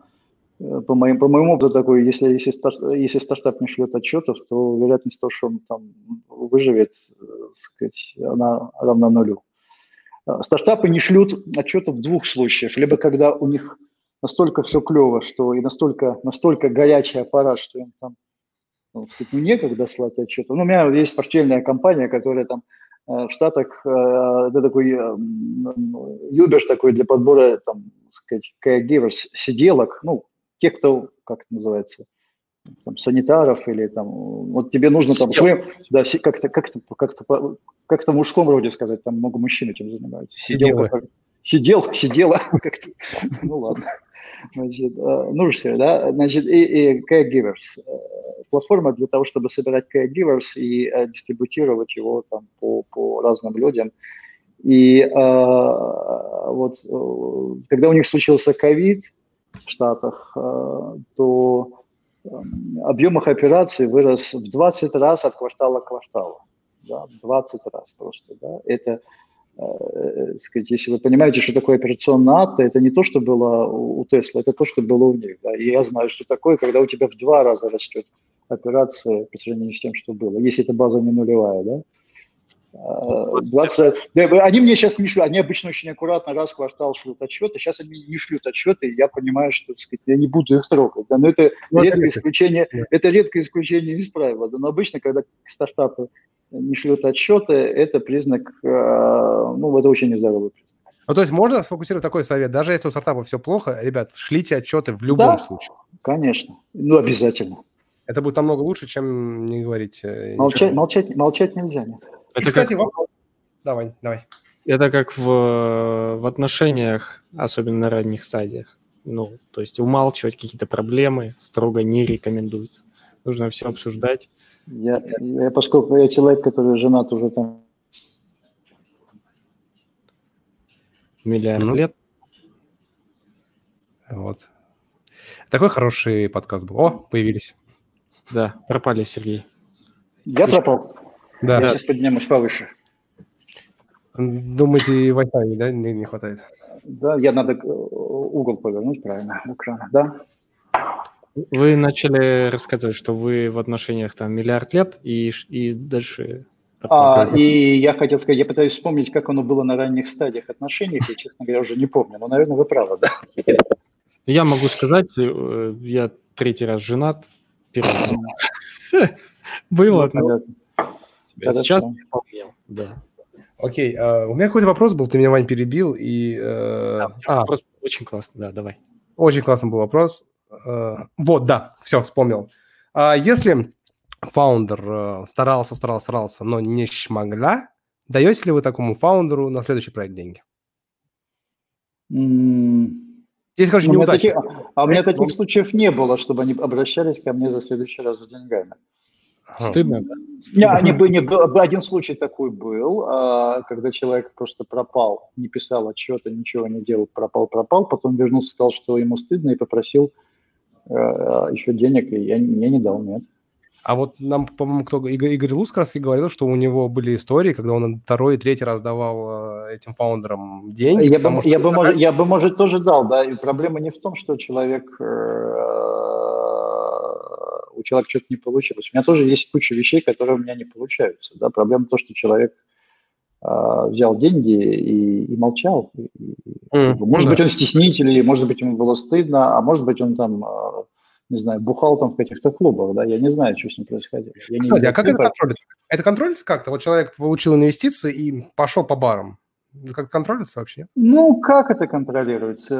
по, моим, по моему опыту, такой, если, если, старт, если стартап не шлет отчетов, то вероятность того, что он там выживет, сказать, она равна нулю. Стартапы не шлют отчетов в двух случаях. Либо когда у них настолько все клево, что и настолько, настолько горячий аппарат, что им там, ну, сказать, некогда слать отчет. Ну, у меня есть портфельная компания, которая там э, в Штатах, э, это такой Uber такой для подбора, там, сказать, caregivers, сиделок, ну, те, кто, как это называется, там, санитаров или там, вот тебе нужно там своим, да, как-то, как-то, как-то, как-то в мужском роде сказать, там много мужчин этим занимаются. Сиделка. Сидел, сидела, [laughs] как-то, ну ладно. Значит, э, нужно, да, значит, и, и caregivers. Э, платформа для того, чтобы собирать caregivers и э, дистрибутировать его там по, по разным людям. И э, вот когда у них случился ковид в Штатах, э, то объем их операций вырос в 20 раз от квартала к кварталу. Да, 20 раз просто. Да. Это э, сказать, если вы понимаете, что такое операционная ад, это не то, что было у Тесла, это то, что было у них. Да. И я знаю, что такое, когда у тебя в два раза растет операция по сравнению с тем, что было, если эта база не нулевая, да. 20... Они мне сейчас не шлют, они обычно очень аккуратно раз в квартал шлют отчеты, сейчас они не шлют отчеты, и я понимаю, что так сказать, я не буду их трогать. Да, но это ну, редкое исключение, это редкое исключение из правила. Да, но обычно, когда стартапы не шлют отчеты, это признак, э, ну, это очень нездоровый признак. Ну, то есть можно сфокусировать такой совет, даже если у стартапа все плохо, ребят, шлите отчеты в любом да, случае. конечно, ну, обязательно. Это будет намного лучше, чем не говорить. Э, молчать, молчать, молчать нельзя, нет. Это кстати, как... вопрос. Давай, давай. Это как в, в отношениях, особенно на ранних стадиях. Ну, то есть умалчивать какие-то проблемы строго не рекомендуется. Нужно все обсуждать я, я, поскольку я человек, который женат уже там... Миллиард ну, лет. Вот. Такой хороший подкаст был. О, появились. Да, пропали, Сергей. Я пропал? Да. Я сейчас поднимусь повыше. Думаете, Wi-Fi да, не, не хватает? Да, я надо угол повернуть правильно экрана, да. Вы начали рассказывать, что вы в отношениях там миллиард лет и, и дальше... А, и я хотел сказать, я пытаюсь вспомнить, как оно было на ранних стадиях отношений, я, честно говоря, уже не помню, но, наверное, вы правы, да. Я могу сказать, э, я третий раз женат, первый раз было, сейчас не помню, да. Окей, а, у меня какой-то вопрос был, ты меня, Вань, перебил, и... Э, а, вопрос очень классный, да, давай. Очень классный был вопрос. Э, вот, да, все, вспомнил. А если фаундер э, старался, старался, старался, но не шмагля, даете ли вы такому фаундеру на следующий проект деньги? Здесь, конечно, ну, неудачно. Таких, а у меня таких ну, случаев не было, чтобы они обращались ко мне за следующий раз за деньгами. Стыдно, да? Стыдно. Не, не, не, один случай такой был, а, когда человек просто пропал, не писал отчета, ничего не делал, пропал, пропал, потом вернулся, сказал, что ему стыдно и попросил Э, еще денег, и я, я не дал, нет. А вот нам, по-моему, кто Игорь, Игорь Луц как раз и говорил, что у него были истории, когда он второй и третий раз давал э, этим фаундерам деньги. Я, бы, что я, бы, может, я бы, может, тоже дал, да. И проблема не в том, что человек э, у человека что-то не получилось. У меня тоже есть куча вещей, которые у меня не получаются. Да? Проблема в том, что человек а, взял деньги и, и молчал. И, mm, может да. быть, он стеснитель, может быть, ему было стыдно, а может быть, он там, а, не знаю, бухал там в каких-то клубах, да, я не знаю, что с ним происходило. Я Кстати, а как это контролится? Это контролится как-то? Вот человек получил инвестиции и пошел по барам. Как контролируется вообще? Ну, как это контролируется?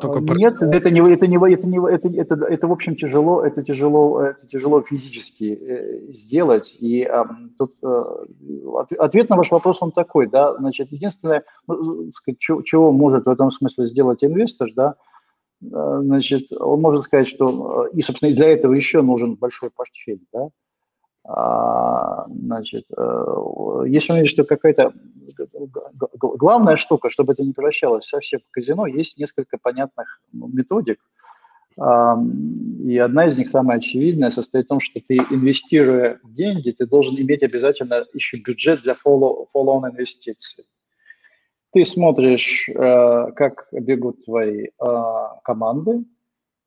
Только Нет, это не, это не, это не, это, это, это, в общем тяжело, это тяжело, это тяжело физически э, сделать. И э, тут э, ответ на ваш вопрос он такой, да, значит, единственное, ну, сказать, чего, чего может в этом смысле сделать инвестор, да, э, значит, он может сказать, что, и, собственно, для этого еще нужен большой портфель, да, значит, э, если он видит, что какая-то главная штука, чтобы это не превращалось совсем в казино, есть несколько понятных методик. И одна из них, самая очевидная, состоит в том, что ты, инвестируя деньги, ты должен иметь обязательно еще бюджет для follow, follow-on инвестиций. Ты смотришь, э, как бегут твои э, команды,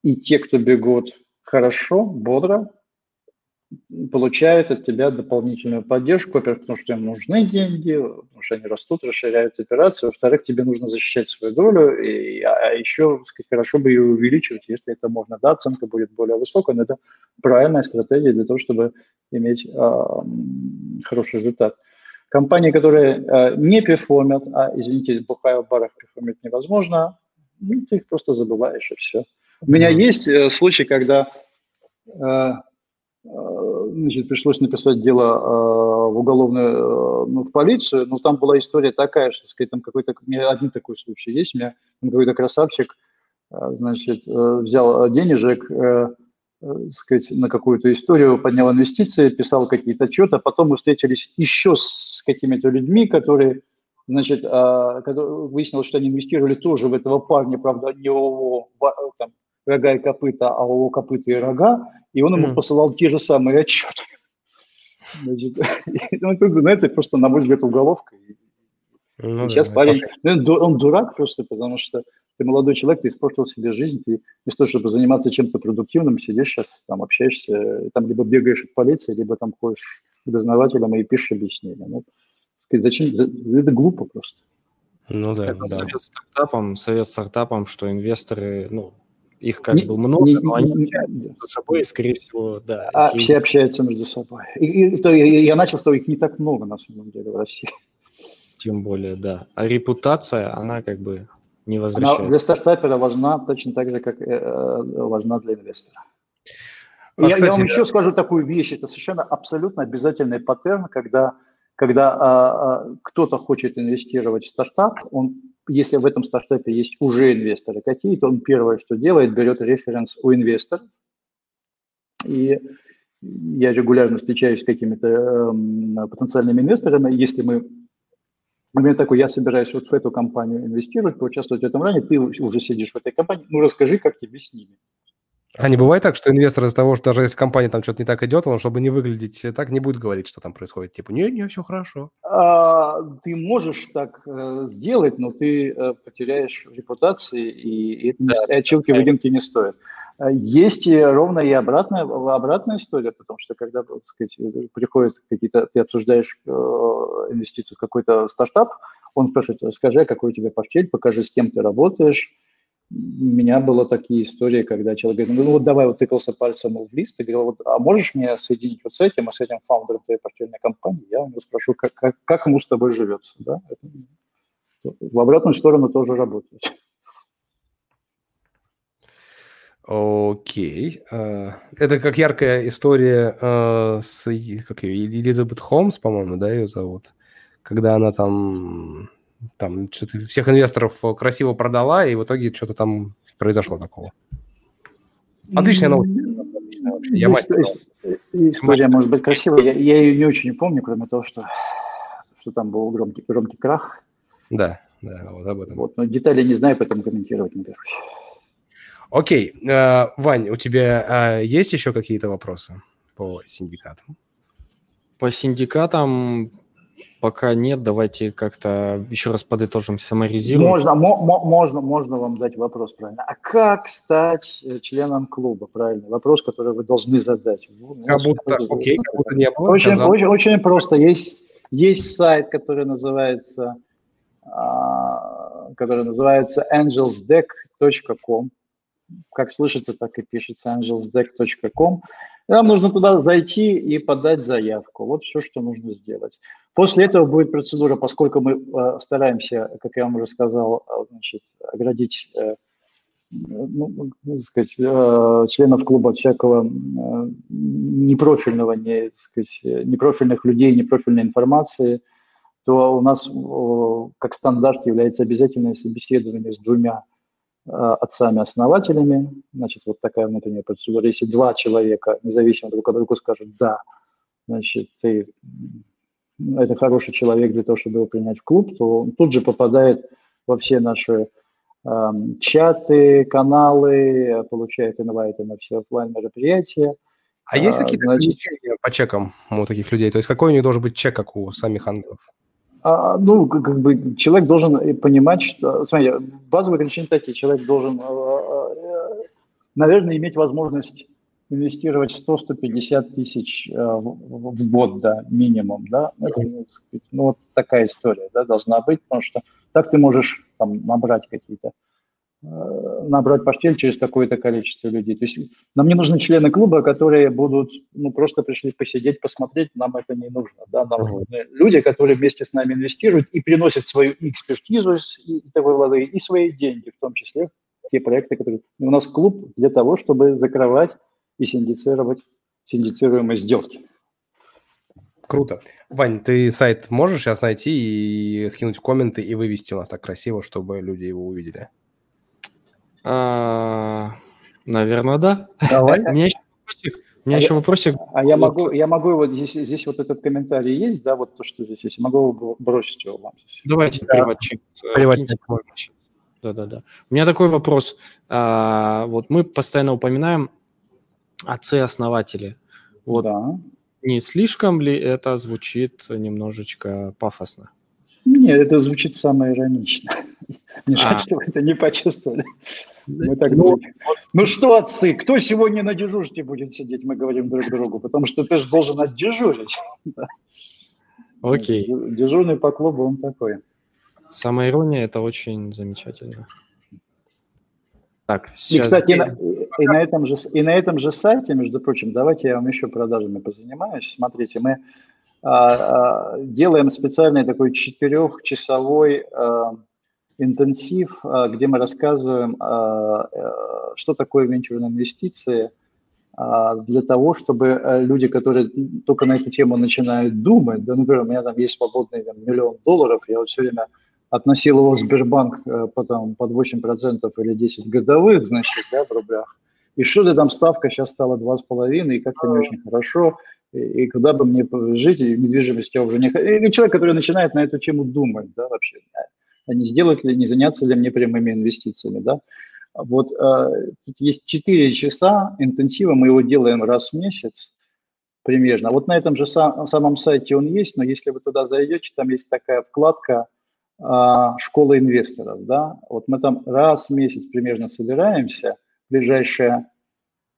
и те, кто бегут хорошо, бодро, получают от тебя дополнительную поддержку, во-первых, потому что им нужны деньги, потому что они растут, расширяют операцию, во-вторых, тебе нужно защищать свою долю, и, а, а еще, сказать, хорошо бы ее увеличивать, если это можно, да, оценка будет более высокая, но это правильная стратегия для того, чтобы иметь э, хороший результат. Компании, которые э, не перформят, а, извините, бухая в барах перформить невозможно, ну, ты их просто забываешь, и все. У меня есть э, случай, когда Э, значит, пришлось написать дело э, в уголовную, э, ну, в полицию, но там была история такая, что, сказать, там какой-то, у меня один такой случай есть, у меня какой-то красавчик, значит, взял денежек, сказать, на какую-то историю, поднял инвестиции, писал какие-то отчеты, а потом мы встретились еще с какими-то людьми, которые, значит, выяснилось, что они инвестировали тоже в этого парня, правда, не его там, рога и копыта, а его копыта и рога, и он ему mm. посылал те же самые отчеты. [laughs] Значит, [laughs] ну, это, знаете, просто, на мой взгляд, уголовка. Ну, сейчас да, парень, ну, он дурак просто, потому что ты молодой человек, ты испортил себе жизнь, ты вместо того, чтобы заниматься чем-то продуктивным, сидишь сейчас, там, общаешься, там либо бегаешь от полиции, либо там ходишь к дознавателям и пишешь объяснения. Ну, сказать, зачем? Это глупо просто. Ну да, это да. Совет стартапам, совет стартапам, что инвесторы, ну, их как не, бы много, не, но они не, общаются между собой, и, скорее всего, да. А, эти... Все общаются между собой. И, и, то, я, я начал с того, их не так много, на самом деле, в России. Тем более, да. А репутация, она как бы не возвращается. Она для стартапера важна точно так же, как э, важна для инвестора. А, я, кстати, я вам да. еще скажу такую вещь. Это совершенно абсолютно обязательный паттерн, когда, когда а, а, кто-то хочет инвестировать в стартап, он если в этом стартапе есть уже инвесторы какие-то, он первое, что делает, берет референс у инвестора. И я регулярно встречаюсь с какими-то э, потенциальными инвесторами. Если мы у меня такой, я собираюсь вот в эту компанию инвестировать, поучаствовать в этом ране, ты уже сидишь в этой компании, ну расскажи, как тебе с ними. А не бывает так, что инвестор из того, что даже если компания там что-то не так идет, он, чтобы не выглядеть так, не будет говорить, что там происходит. Типа, не, не, все хорошо. А, ты можешь так э, сделать, но ты э, потеряешь репутацию, и, и да, отчилки да. выдумки не стоит. А, есть и ровно и обратная, обратная история, потому что когда, так сказать, приходят какие-то, ты обсуждаешь э, инвестицию в какой-то стартап, он спрашивает, скажи, какой у тебя портфель, покажи, с кем ты работаешь, у меня было такие истории, когда человек говорит, ну вот давай, вот тыкался пальцем в лист и говорил, вот, а можешь меня соединить вот с этим, а с этим фаундером твоей портфельной компании? Я у него спрошу, как, как, как ему с тобой живется, да? В обратную сторону тоже работает. Окей. Okay. Это как яркая история э, с как ее, Элизабет Холмс, по-моему, да, ее зовут? Когда она там там что-то всех инвесторов э, красиво продала, и в итоге что-то там произошло такого. Отличная новость. Я мастер. История может быть красивая. Я, я ее не очень помню, кроме того, что, что там был громкий, громкий крах. Да, да, вот об этом. Вот, но детали не знаю, поэтому комментировать не берусь. Окей. Uh, Вань, у тебя uh, есть еще какие-то вопросы по синдикатам? По синдикатам Пока нет, давайте как-то еще раз подытожим, саморизируем. Можно, можно, можно вам дать вопрос правильно. А как стать э, членом клуба? Правильно, вопрос, который вы должны задать. Как будто, окей, как будто не было. Очень, очень, очень просто. Есть, есть сайт, который называется, а, который называется angelsdeck.com. Как слышится, так и пишется angelsdeck.com. Нам нужно туда зайти и подать заявку. Вот все, что нужно сделать. После этого будет процедура, поскольку мы э, стараемся, как я вам уже сказал, э, значит, оградить э, ну, ну сказать, членов клуба всякого непрофильного, не, сказать, непрофильных людей, непрофильной информации, то у нас как стандарт является обязательное собеседование с двумя отцами-основателями. Значит, вот такая внутренняя процедура. Если два человека, независимо друг от друга, скажут «да», значит, ты это хороший человек для того, чтобы его принять в клуб, то он тут же попадает во все наши э, чаты, каналы, получает инвайты на все офлайн мероприятия. А есть какие-то значит, ограничения по чекам у таких людей? То есть какой у них должен быть чек, как у самих ангелов? А, ну, как бы человек должен понимать, что... Смотри, базовые ограничения такие. Человек должен, э, э, наверное, иметь возможность инвестировать 100-150 тысяч э, в год, да, минимум, да, это, ну, ну, вот такая история, да, должна быть, потому что так ты можешь там набрать какие-то, э, набрать портфель через какое-то количество людей. То есть нам не нужны члены клуба, которые будут, ну, просто пришли посидеть, посмотреть, нам это не нужно, да, нам нужны люди, которые вместе с нами инвестируют и приносят свою экспертизу и, и свои деньги, в том числе те проекты, которые... У нас клуб для того, чтобы закрывать и синдицировать синдицируемые сделки. Круто. Вань, ты сайт можешь сейчас найти и скинуть в комменты и вывести у нас так красиво, чтобы люди его увидели? А, наверное, да. Давай. У меня еще вопросик. У меня а еще я, вопросик. А я могу, я могу вот здесь, здесь вот этот комментарий есть, да, вот то, что здесь есть. Могу бросить его вам. Давайте да. приватчик. Да, да, да. У меня такой вопрос. А, вот мы постоянно упоминаем отцы-основатели. Вот да. не слишком ли это звучит немножечко пафосно? Нет, это звучит самое иронично. [laughs] Не а. что [laughs] вы это не почувствовали. Мы так ну, ну что, отцы, кто сегодня на дежурстве будет сидеть, мы говорим друг другу, потому что ты же должен отдежурить. [laughs] Окей. Дежурный по клубу он такой. Самая ирония – это очень замечательно. Так, сейчас... И, кстати, и на, и, на этом же, и на этом же сайте, между прочим, давайте я вам еще продажами позанимаюсь. Смотрите, мы а, а, делаем специальный такой четырехчасовой а, интенсив, а, где мы рассказываем, а, а, что такое венчурные инвестиции, а, для того, чтобы а, люди, которые только на эту тему начинают думать, да, например, у меня там есть свободный там, миллион долларов, я вот все время относил его в Сбербанк э, потом под 8% или 10 годовых, значит, да, в рублях. И что-то там ставка сейчас стала 2,5, и как-то не очень хорошо, и, и куда бы мне жить, и недвижимость я уже не... И человек, который начинает на эту тему думать, да, вообще, а не сделать ли, не заняться ли мне прямыми инвестициями, да. Вот э, тут есть 4 часа интенсива, мы его делаем раз в месяц, примерно. Вот на этом же сам, самом сайте он есть, но если вы туда зайдете, там есть такая вкладка – а, школа инвесторов, да, вот мы там раз в месяц примерно собираемся, ближайшее,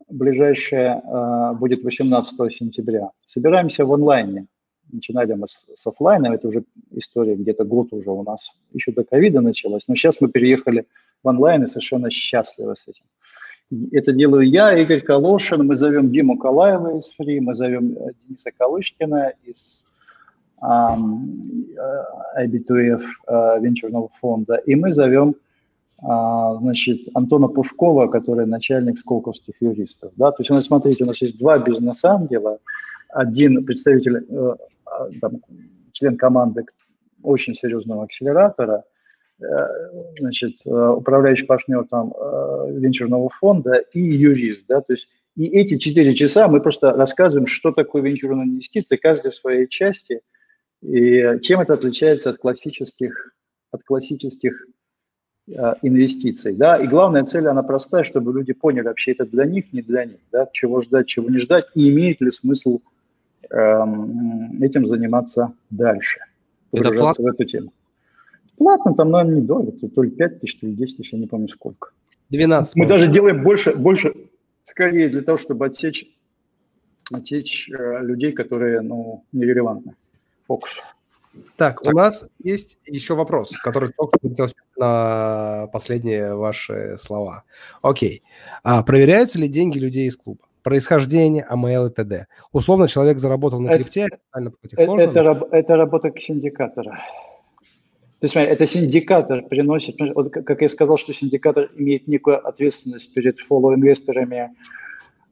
ближайшее э, будет 18 сентября. Собираемся в онлайне, начинали мы с, с офлайна, это уже история где-то год уже у нас, еще до ковида началась, но сейчас мы переехали в онлайн и совершенно счастливы с этим. Это делаю я, Игорь Калошин, мы зовем Диму Калаева из ФРИ, мы зовем Дениса Калышкина из IBTF э, венчурного фонда, и мы зовем а, значит, Антона Пушкова, который начальник сколковских юристов. Да? То есть, ну, смотрите, у нас есть два бизнес-ангела, один представитель, э, там, член команды очень серьезного акселератора, э, значит, управляющий партнер там венчурного фонда и юрист, да, то есть и эти четыре часа мы просто рассказываем, что такое венчурные инвестиции, каждый в своей части – и чем это отличается от классических, от классических э, инвестиций? Да? И главная цель, она простая, чтобы люди поняли, вообще это для них, не для них, да? чего ждать, чего не ждать, и имеет ли смысл этим заниматься дальше, погружаться в эту тему. Платно там, наверное, недорого, то ли 5 тысяч, то ли 10 тысяч, я не помню сколько. 12. Мы даже делаем больше, больше, скорее для того, чтобы отсечь, отсечь э, людей, которые ну, нерелевантны фокус. Так, так, у нас есть еще вопрос, который только на последние ваши слова. Окей. А проверяются ли деньги людей из клуба? Происхождение, АМЛ и т.д. Условно человек заработал на крипте, это, это, это, это работа синдикатора. То есть, смотри, это синдикатор приносит, вот, как я сказал, что синдикатор имеет некую ответственность перед фоллоу-инвесторами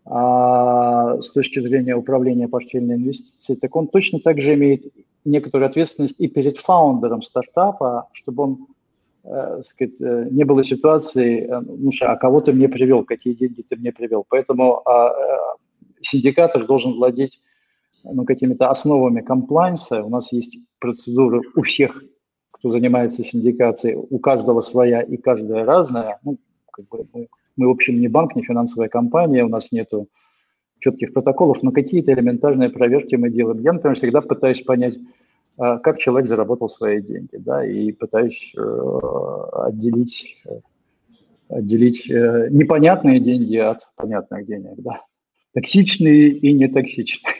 а, с точки зрения управления портфельной инвестицией, так он точно так же имеет некоторую ответственность и перед фаундером стартапа, чтобы он э, сказать, э, не было ситуации, э, ну, а кого ты мне привел, какие деньги ты мне привел. Поэтому а, синдикатор должен владеть ну, какими-то основами комплайнса. У нас есть процедуры у всех кто занимается синдикацией, у каждого своя и каждая разная. Ну, как бы мы, мы, в общем, не банк, не финансовая компания, у нас нету четких протоколов, но какие-то элементарные проверки мы делаем. Я, например, всегда пытаюсь понять, как человек заработал свои деньги, да, и пытаюсь э, отделить, отделить э, непонятные деньги от понятных денег, да. Токсичные и нетоксичные.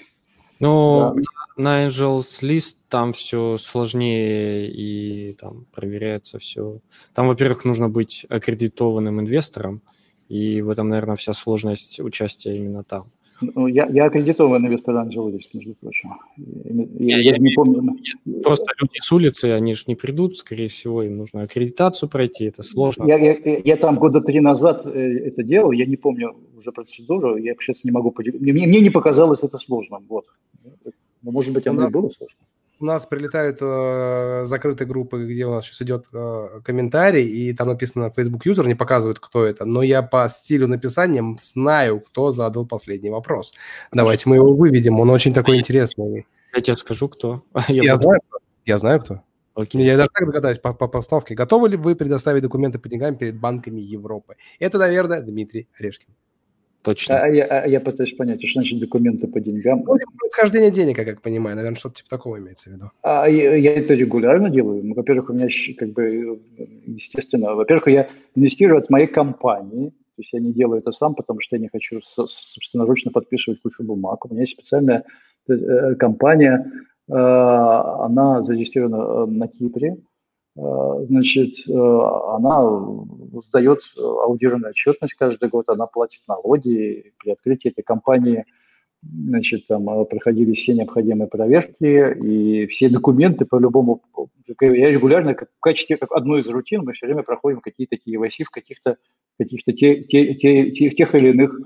Ну, да. на Angels List там все сложнее и там проверяется все. Там, во-первых, нужно быть аккредитованным инвестором, и в этом, наверное, вся сложность участия именно там. Ну, я, я аккредитован инвестор List, между прочим. Я, я, я не помню. Просто люди с улицы, они же не придут, скорее всего, им нужно аккредитацию пройти, это сложно. Я, я, я там года три назад э, это делал, я не помню уже процедуру, я сейчас не могу поделиться. Мне, мне не показалось это сложным, вот. Но, может быть, оно и было сложно. У нас прилетают э, закрытые группы, где у нас сейчас идет э, комментарий, и там написано Facebook User, не показывают, кто это, но я по стилю написания знаю, кто задал последний вопрос. Давайте мы его выведем, он очень такой интересный. Я тебе скажу, кто. [laughs] Я, я знаю, кто. Я знаю, кто. Окей. Я даже так догадаюсь по, по поставке. Готовы ли вы предоставить документы по деньгам перед банками Европы? Это, наверное, Дмитрий Орешкин. Точно. А, я, а я пытаюсь понять, что значит документы по деньгам. Ну, происхождение денег, я как понимаю, наверное, что-то типа такого имеется в виду. А, я, я это регулярно делаю. Ну, во-первых, у меня как бы, естественно, во-первых, я инвестирую от моей компании, то есть я не делаю это сам, потому что я не хочу собственноручно подписывать кучу бумаг. У меня есть специальная э, компания, э, она зарегистрирована э, на Кипре, значит, э, она сдает аудированную отчетность каждый год, она платит налоги. При открытии этой компании значит, там э, проходили все необходимые проверки, и все документы по-любому, я регулярно, как, в качестве, как одной из рутин, мы все время проходим какие-то KYC в каких-то каких-то те, те, те, те, тех или иных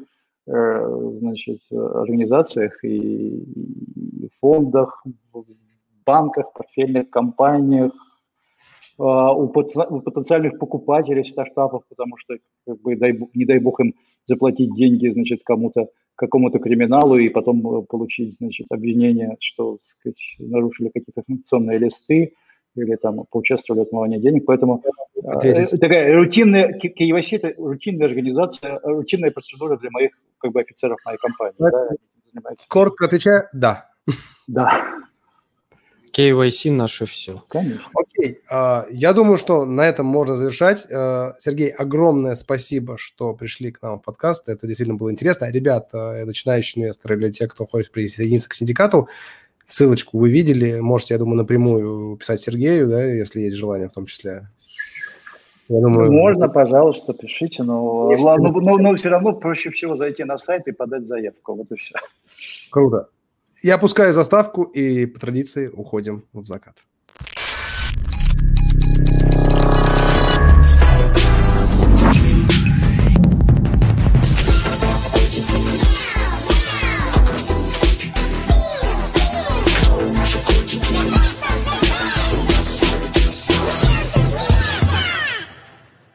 значит, организациях и, и фондах, в банках, портфельных компаниях, у потенциальных покупателей стартапов, потому что, как бы, дай, не дай бог им заплатить деньги, значит, кому-то, какому-то криминалу и потом э, получить, значит, обвинение, что, сказать, нарушили какие-то функционные листы или там поучаствовали в отмывании денег. Поэтому э, такая рутинная, KYC – это рутинная организация, рутинная процедура для моих как бы офицеров моей компании. Да? Коротко отвечаю, да. Да. KYC наше все. Конечно. Окей, uh, я думаю, что на этом можно завершать. Uh, Сергей, огромное спасибо, что пришли к нам в подкаст. Это действительно было интересно. Ребят, uh, начинающие инвесторы или те, кто хочет присоединиться к синдикату, ссылочку вы видели. Можете, я думаю, напрямую писать Сергею, да, если есть желание в том числе. Я думаю, Можно, пожалуйста, пишите, но, но, но, но, но все равно проще всего зайти на сайт и подать заявку. Вот и все. Круто. Я опускаю заставку и по традиции уходим в закат.